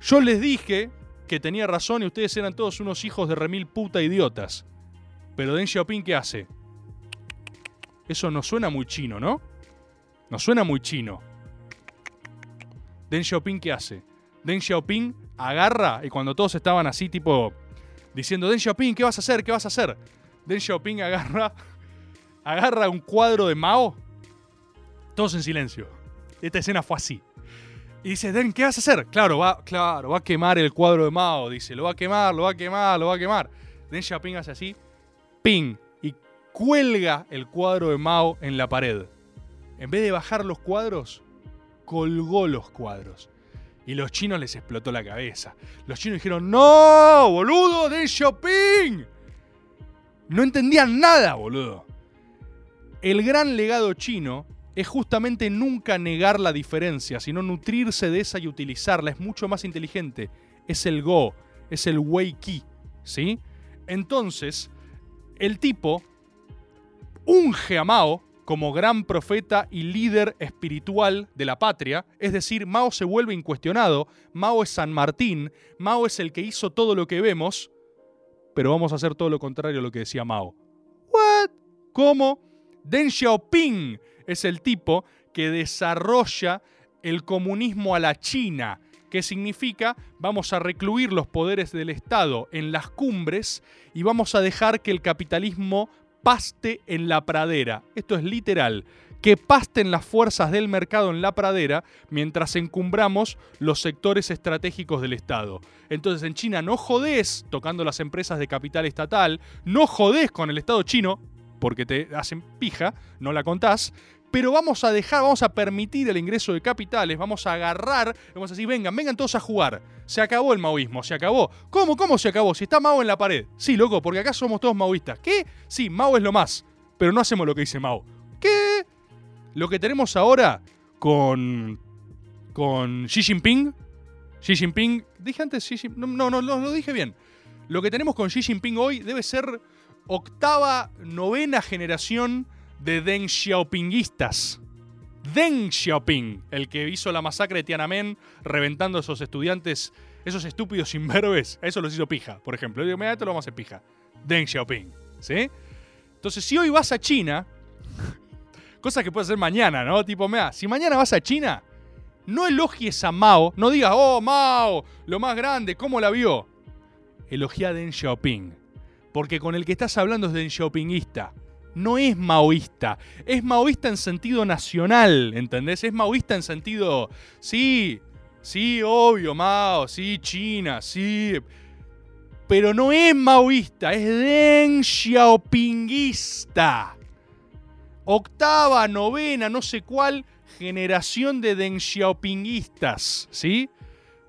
yo les dije que tenía razón y ustedes eran todos unos hijos de remil puta idiotas. Pero Deng Xiaoping, ¿qué hace? Eso no suena muy chino, ¿no? No suena muy chino. Deng Xiaoping, ¿qué hace? Deng Xiaoping agarra y cuando todos estaban así, tipo, diciendo, Deng Xiaoping, ¿qué vas a hacer? ¿Qué vas a hacer? Deng Xiaoping agarra, agarra un cuadro de Mao, todos en silencio. Esta escena fue así. Y dice, Den, ¿qué vas a hacer? Claro, va, claro, va a quemar el cuadro de Mao. Dice, lo va a quemar, lo va a quemar, lo va a quemar. Deng Xiaoping hace así, ping, y cuelga el cuadro de Mao en la pared. En vez de bajar los cuadros, colgó los cuadros. Y los chinos les explotó la cabeza. Los chinos dijeron, no, boludo, Deng Xiaoping. No entendían nada, boludo. El gran legado chino es justamente nunca negar la diferencia, sino nutrirse de esa y utilizarla. Es mucho más inteligente. Es el Go, es el Wei Qi, ¿sí? Entonces, el tipo unge a Mao como gran profeta y líder espiritual de la patria, es decir, Mao se vuelve incuestionado, Mao es San Martín, Mao es el que hizo todo lo que vemos, pero vamos a hacer todo lo contrario a lo que decía Mao. ¿What? ¿Cómo? Deng Xiaoping es el tipo que desarrolla el comunismo a la China, que significa vamos a recluir los poderes del Estado en las cumbres y vamos a dejar que el capitalismo paste en la pradera. Esto es literal. Que pasten las fuerzas del mercado en la pradera mientras encumbramos los sectores estratégicos del Estado. Entonces en China no jodés tocando las empresas de capital estatal, no jodés con el Estado chino, porque te hacen pija, no la contás, pero vamos a dejar, vamos a permitir el ingreso de capitales, vamos a agarrar, vamos a decir, vengan, vengan todos a jugar. Se acabó el maoísmo, se acabó. ¿Cómo, cómo se acabó? Si está Mao en la pared. Sí, loco, porque acá somos todos maoístas. ¿Qué? Sí, Mao es lo más, pero no hacemos lo que dice Mao. ¿Qué? Lo que tenemos ahora con con Xi Jinping, Xi Jinping, dije antes Xi Jinping, no, no, no, lo dije bien. Lo que tenemos con Xi Jinping hoy debe ser octava, novena generación de Deng Xiaopingistas. Deng Xiaoping, el que hizo la masacre de Tiananmen, reventando a esos estudiantes, esos estúpidos imberbes, eso los hizo pija, por ejemplo. Yo digo, mira, esto lo vamos a hacer pija. Deng Xiaoping, ¿sí? Entonces, si hoy vas a China, cosa que puede hacer mañana, ¿no? Tipo, mira, si mañana vas a China, no elogies a Mao, no digas, oh, Mao, lo más grande, ¿cómo la vio? Elogia a Deng Xiaoping, porque con el que estás hablando es Deng Xiaopingista no es maoísta. Es maoísta en sentido nacional, ¿entendés? Es maoísta en sentido, sí, sí, obvio, Mao, sí, China, sí. Pero no es maoísta, es Deng Xiaopinguista. Octava, novena, no sé cuál generación de Deng Xiaopinguistas, ¿sí?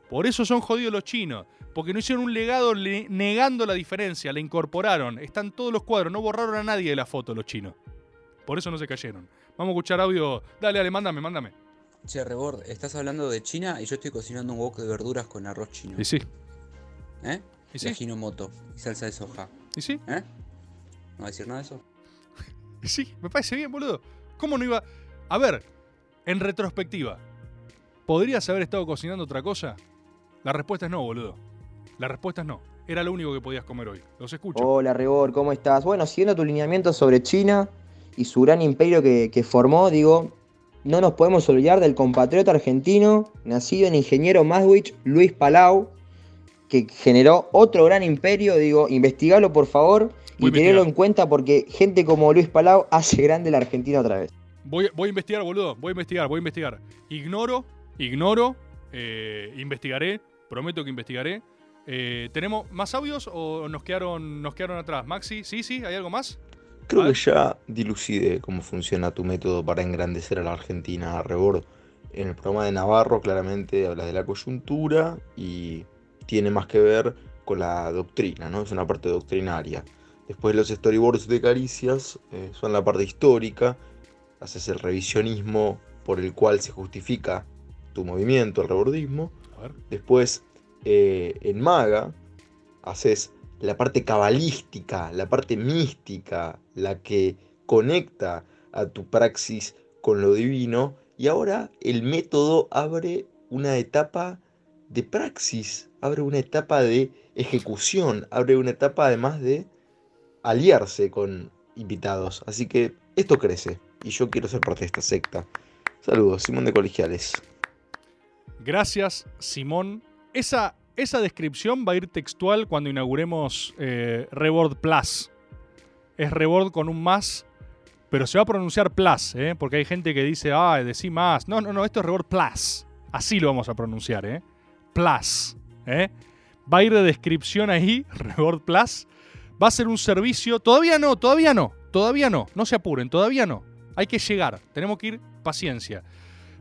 Por eso son jodidos los chinos porque no hicieron un legado negando la diferencia, la incorporaron. Están todos los cuadros, no borraron a nadie de la foto los chinos. Por eso no se cayeron. Vamos a escuchar audio. Dale, dale, mándame, mándame. Che, Rebord, estás hablando de China y yo estoy cocinando un wok de verduras con arroz chino. Y sí. ¿Eh? ¿Y sí? moto y salsa de soja. ¿Y sí? ¿Eh? ¿No va a decir nada de eso? Y sí, me parece bien, boludo. ¿Cómo no iba...? A ver, en retrospectiva, ¿podrías haber estado cocinando otra cosa? La respuesta es no, boludo. La respuesta es no. Era lo único que podías comer hoy. Los escucho. Hola, Rebor, ¿cómo estás? Bueno, siguiendo tu lineamiento sobre China y su gran imperio que, formó, digo, no nos podemos olvidar del compatriota argentino, nacido en Ingeniero Maswich, Luis Palau, que generó otro gran imperio. Digo, investigalo por favor y tenerlo en cuenta porque gente como Luis Palau hace grande la Argentina otra vez. Voy, voy a investigar, boludo. Voy a investigar, voy a investigar. Ignoro, ignoro, eh, investigaré, prometo que investigaré. Eh, ¿Tenemos más audios o nos quedaron, nos quedaron atrás? Maxi, sí, sí, ¿hay algo más? Creo que ya dilucide cómo funciona tu método para engrandecer a la Argentina, Rebord. En el programa de Navarro claramente habla de la coyuntura y tiene más que ver con la doctrina, ¿no? Es una parte doctrinaria. Después los storyboards de Caricias eh, son la parte histórica, haces el revisionismo por el cual se justifica tu movimiento, el rebordismo. Después eh, en Maga haces la parte cabalística, la parte mística, la que conecta a tu praxis con lo divino. Y ahora el método abre una etapa de praxis, abre una etapa de ejecución, abre una etapa además de aliarse con invitados. Así que esto crece y yo quiero ser parte de esta secta. Saludos, Simón de Colegiales. Gracias, Simón. Esa, esa descripción va a ir textual cuando inauguremos eh, Reward Plus. Es Reward con un más, pero se va a pronunciar Plus, ¿eh? porque hay gente que dice, ah, decí más. No, no, no, esto es Reward Plus. Así lo vamos a pronunciar, ¿eh? Plus. ¿eh? Va a ir de descripción ahí, Reward Plus. Va a ser un servicio. Todavía no, todavía no, todavía no. No se apuren, todavía no. Hay que llegar, tenemos que ir paciencia.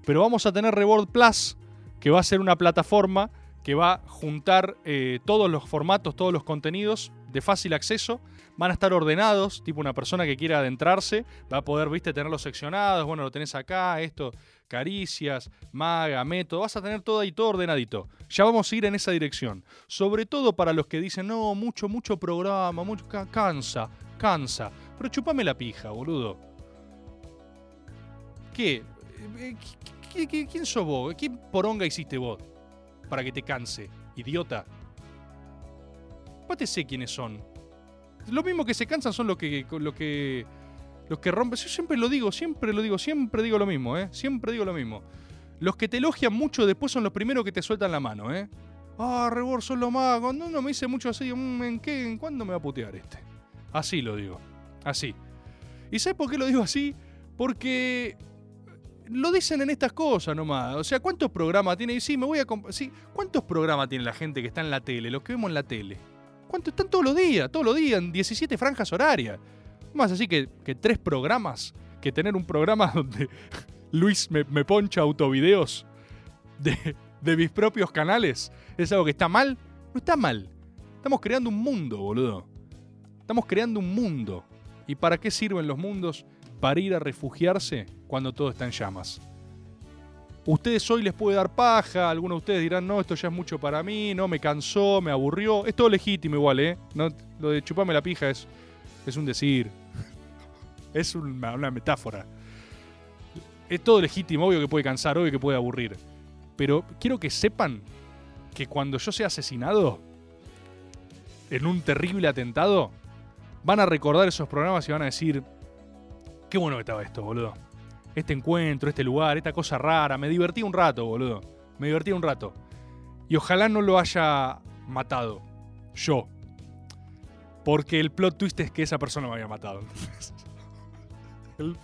Pero vamos a tener Reward Plus, que va a ser una plataforma que va a juntar eh, todos los formatos, todos los contenidos de fácil acceso. Van a estar ordenados, tipo una persona que quiera adentrarse, va a poder, viste, tenerlos seccionados. Bueno, lo tenés acá, esto, caricias, maga, método. Vas a tener todo ahí, todo ordenadito. Ya vamos a ir en esa dirección. Sobre todo para los que dicen, no, mucho, mucho programa, mucho, cansa, cansa. Pero chupame la pija, boludo. ¿Qué? Eh, ¿Quién sos vos? ¿Qué poronga hiciste vos? Para que te canse, idiota. te sé quiénes son. Lo mismo que se cansan son los que, los que, los que rompen. Yo siempre lo digo, siempre lo digo, siempre digo lo mismo, ¿eh? Siempre digo lo mismo. Los que te elogian mucho después son los primeros que te sueltan la mano, ¿eh? Ah, Rebor, son lo más. No, me dice mucho así. Mm, ¿En qué? ¿En cuándo me va a putear este? Así lo digo. Así. ¿Y sabes por qué lo digo así? Porque lo dicen en estas cosas nomás. O sea, ¿cuántos programas tiene? Y sí, me voy a. Sí, ¿cuántos programas tiene la gente que está en la tele? Los que vemos en la tele. ¿Cuántos están todos los días? Todos los días, en 17 franjas horarias. Más así que, que tres programas. Que tener un programa donde Luis me, poncha autovideos de, de mis propios canales. ¿Es algo que está mal? No está mal. Estamos creando un mundo, boludo. Estamos creando un mundo. ¿Y para qué sirven los mundos? Para ir a refugiarse cuando todo está en llamas. Ustedes hoy les puede dar paja, algunos de ustedes dirán, no, esto ya es mucho para mí, no, me cansó, me aburrió. Es todo legítimo igual, ¿eh? No, lo de chuparme la pija es, es un decir. es una, una metáfora. Es todo legítimo, obvio que puede cansar, obvio que puede aburrir. Pero quiero que sepan que cuando yo sea asesinado en un terrible atentado, van a recordar esos programas y van a decir, qué bueno que estaba esto, boludo este encuentro, este lugar, esta cosa rara. Me divertí un rato, boludo. Me divertí un rato. Y ojalá no lo haya matado. Yo. Porque el plot twist es que esa persona me había matado.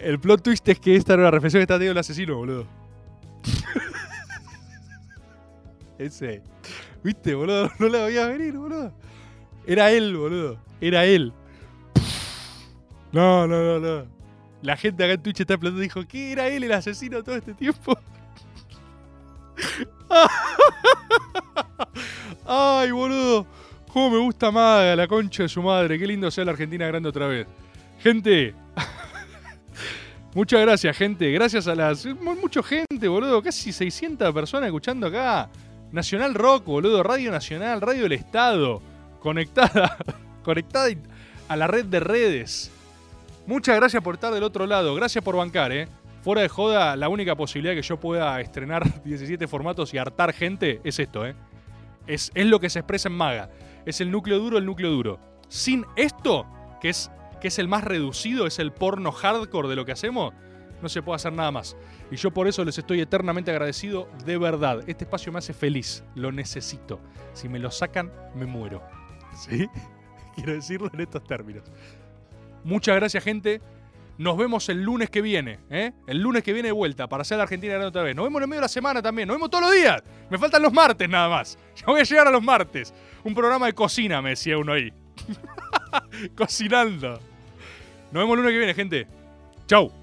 el, plot twist es que esta era la reflexión que está teniendo el asesino, boludo. Ese. ¿Viste, boludo? No la veía venir, boludo. Era él, boludo. Era él. No, no, no, no. La gente acá en Twitch está y dijo, ¿qué era él el asesino todo este tiempo? Ay, boludo. Cómo me gusta Maga, la concha de su madre. Qué lindo sea la Argentina grande otra vez. Gente. Muchas gracias, gente. Gracias a las... Mucha gente, boludo. Casi 600 personas escuchando acá. Nacional Rock, boludo. Radio Nacional, Radio del Estado. Conectada. Conectada a la red de redes. Muchas gracias por estar del otro lado. Gracias por bancar, ¿eh? Fuera de joda, la única posibilidad que yo pueda estrenar 17 formatos y hartar gente es esto, ¿eh? Es, es lo que se expresa en Maga. Es el núcleo duro, el núcleo duro. Sin esto, que es, que es el más reducido, es el porno hardcore de lo que hacemos, No se puede hacer nada más. Y yo por eso les estoy eternamente agradecido, de verdad. Este espacio me hace feliz, lo necesito. Si me lo sacan, me muero. ¿Sí? Quiero decirlo en estos términos. Muchas gracias, gente. Nos vemos el lunes que viene, ¿eh? El lunes que viene de vuelta para hacer la Argentina otra vez. Nos vemos en el medio de la semana también. Nos vemos todos los días. Me faltan los martes nada más. Ya voy a llegar a los martes. Un programa de cocina, me decía uno ahí. Cocinando. Nos vemos el lunes que viene, gente. Chau.